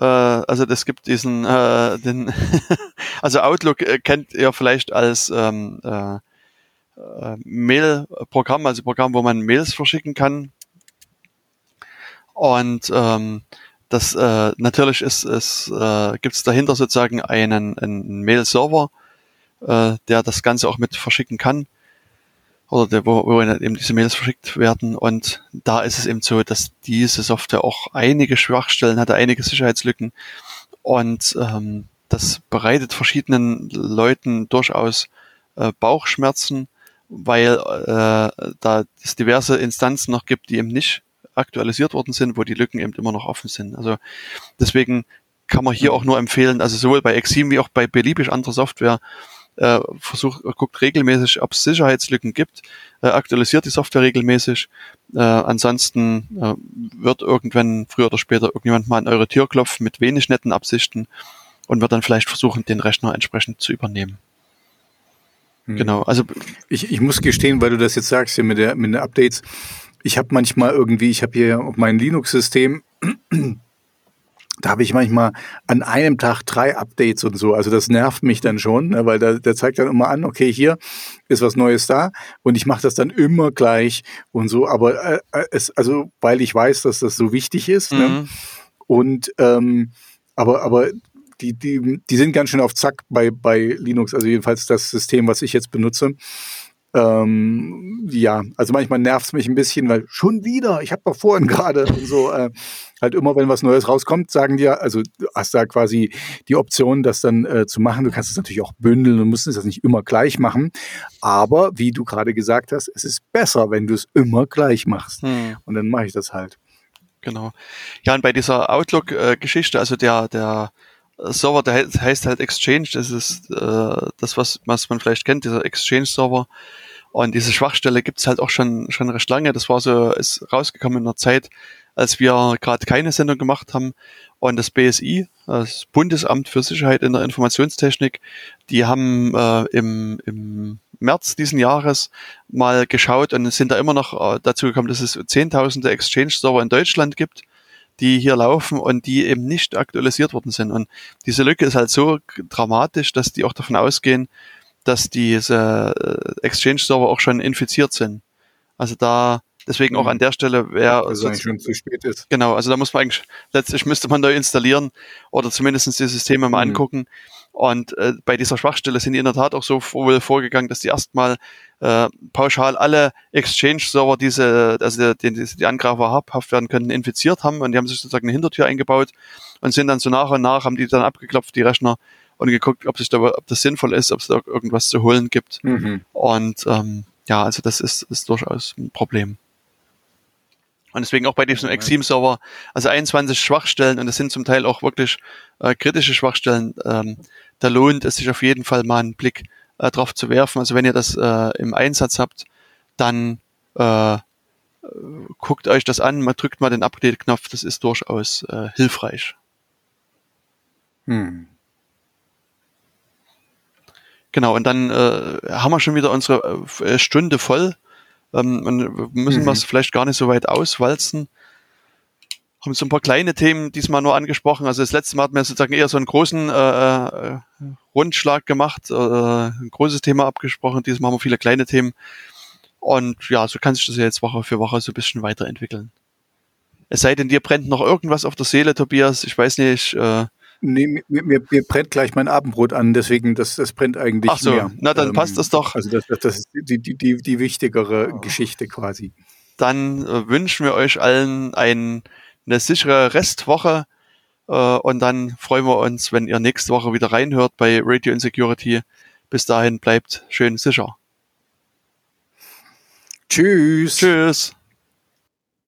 Äh, also das gibt diesen, äh, den <laughs> also Outlook äh, kennt ihr vielleicht als ähm, äh, äh, Mail-Programm, also Programm, wo man Mails verschicken kann. Und ähm, das äh, natürlich ist es äh, gibt es dahinter sozusagen einen, einen Mail-Server, äh, der das Ganze auch mit verschicken kann oder der, wo, wo eben diese Mails verschickt werden. Und da ist es eben so, dass diese Software auch einige Schwachstellen hatte, einige Sicherheitslücken. Und ähm, das bereitet verschiedenen Leuten durchaus äh, Bauchschmerzen, weil äh, da es diverse Instanzen noch gibt, die eben nicht aktualisiert worden sind, wo die Lücken eben immer noch offen sind. Also deswegen kann man hier auch nur empfehlen, also sowohl bei Exim wie auch bei beliebig anderer Software, äh, versucht, guckt regelmäßig, ob es Sicherheitslücken gibt, äh, aktualisiert die Software regelmäßig. Äh, ansonsten äh, wird irgendwann früher oder später irgendjemand mal an eure Tür klopfen mit wenig netten Absichten und wird dann vielleicht versuchen, den Rechner entsprechend zu übernehmen. Hm. Genau, also ich, ich muss gestehen, weil du das jetzt sagst hier mit der mit den Updates. Ich habe manchmal irgendwie, ich habe hier auf mein Linux-System da habe ich manchmal an einem Tag drei Updates und so. Also das nervt mich dann schon, ne, weil da, der zeigt dann immer an, okay, hier ist was Neues da und ich mache das dann immer gleich und so. Aber äh, äh es, also weil ich weiß, dass das so wichtig ist. Ne? Mhm. Ne? Und ähm, aber aber die, die, die sind ganz schön auf Zack bei, bei Linux, also jedenfalls das System, was ich jetzt benutze. Ähm, ja, also manchmal nervt es mich ein bisschen, weil schon wieder, ich habe doch vorhin <laughs> gerade so, äh, halt immer, wenn was Neues rauskommt, sagen dir, also du hast da quasi die Option, das dann äh, zu machen. Du kannst es natürlich auch bündeln und musst es das nicht immer gleich machen. Aber wie du gerade gesagt hast, es ist besser, wenn du es immer gleich machst. Hm. Und dann mache ich das halt. Genau. Ja, und bei dieser Outlook-Geschichte, also der, der Server, der heißt halt Exchange, das ist äh, das, was, was man vielleicht kennt, dieser Exchange-Server. Und diese Schwachstelle gibt's halt auch schon, schon recht lange. Das war so, ist rausgekommen in der Zeit, als wir gerade keine Sendung gemacht haben. Und das BSI, das Bundesamt für Sicherheit in der Informationstechnik, die haben äh, im, im März diesen Jahres mal geschaut und sind da immer noch äh, dazu gekommen, dass es zehntausende Exchange-Server in Deutschland gibt die hier laufen und die eben nicht aktualisiert worden sind. Und diese Lücke ist halt so dramatisch, dass die auch davon ausgehen, dass diese äh, Exchange-Server auch schon infiziert sind. Also da Deswegen auch Mhm. an der Stelle wäre Weil es eigentlich schon zu spät ist. Genau, also da muss man eigentlich, letztlich müsste man neu installieren oder zumindest die Systeme mal Mhm. angucken. Und äh, bei dieser Schwachstelle sind die in der Tat auch so wohl vorgegangen, dass die erstmal äh, pauschal alle Exchange-Server, diese, also die, die, die Angreifer habhaft werden können, infiziert haben und die haben sich sozusagen eine Hintertür eingebaut und sind dann so nach und nach, haben die dann abgeklopft, die Rechner, und geguckt, ob, sich da, ob das sinnvoll ist, ob es da irgendwas zu holen gibt. Mhm. Und ähm, ja, also das ist, ist durchaus ein Problem. Und deswegen auch bei diesem Ja. Extreme-Server, also 21 Schwachstellen, und das sind zum Teil auch wirklich äh, kritische Schwachstellen, ähm, da lohnt es sich auf jeden Fall mal einen Blick äh, drauf zu werfen. Also wenn ihr das äh, im Einsatz habt, dann äh, guckt euch das an, mal drückt mal den Update-Knopf, das ist durchaus äh, hilfreich. Hm. Genau, und dann äh, haben wir schon wieder unsere äh, Stunde voll. Ähm, und müssen Mhm. wir es vielleicht gar nicht so weit auswalzen. Haben so ein paar kleine Themen diesmal nur angesprochen. Also das letzte Mal hatten wir sozusagen eher so einen großen äh, äh, Rundschlag gemacht, äh, ein großes Thema abgesprochen. Diesmal haben wir viele kleine Themen. Und ja, so kann sich das ja jetzt Woche für Woche so ein bisschen weiterentwickeln. Es sei denn, dir brennt noch irgendwas auf der Seele, Tobias. Ich weiß nicht. Äh, Nee, mir, mir, mir brennt gleich mein Abendbrot an, deswegen das, das brennt eigentlich Ach so, mehr. na dann passt das doch. Also das, das, das ist die, die, die, die wichtigere Oh. Geschichte quasi. dann äh, wünschen wir euch allen ein, eine sichere Restwoche äh, und dann freuen wir uns, wenn ihr nächste Woche wieder reinhört bei Radio Insecurity. Bis dahin bleibt schön sicher. Tschüss. Tschüss.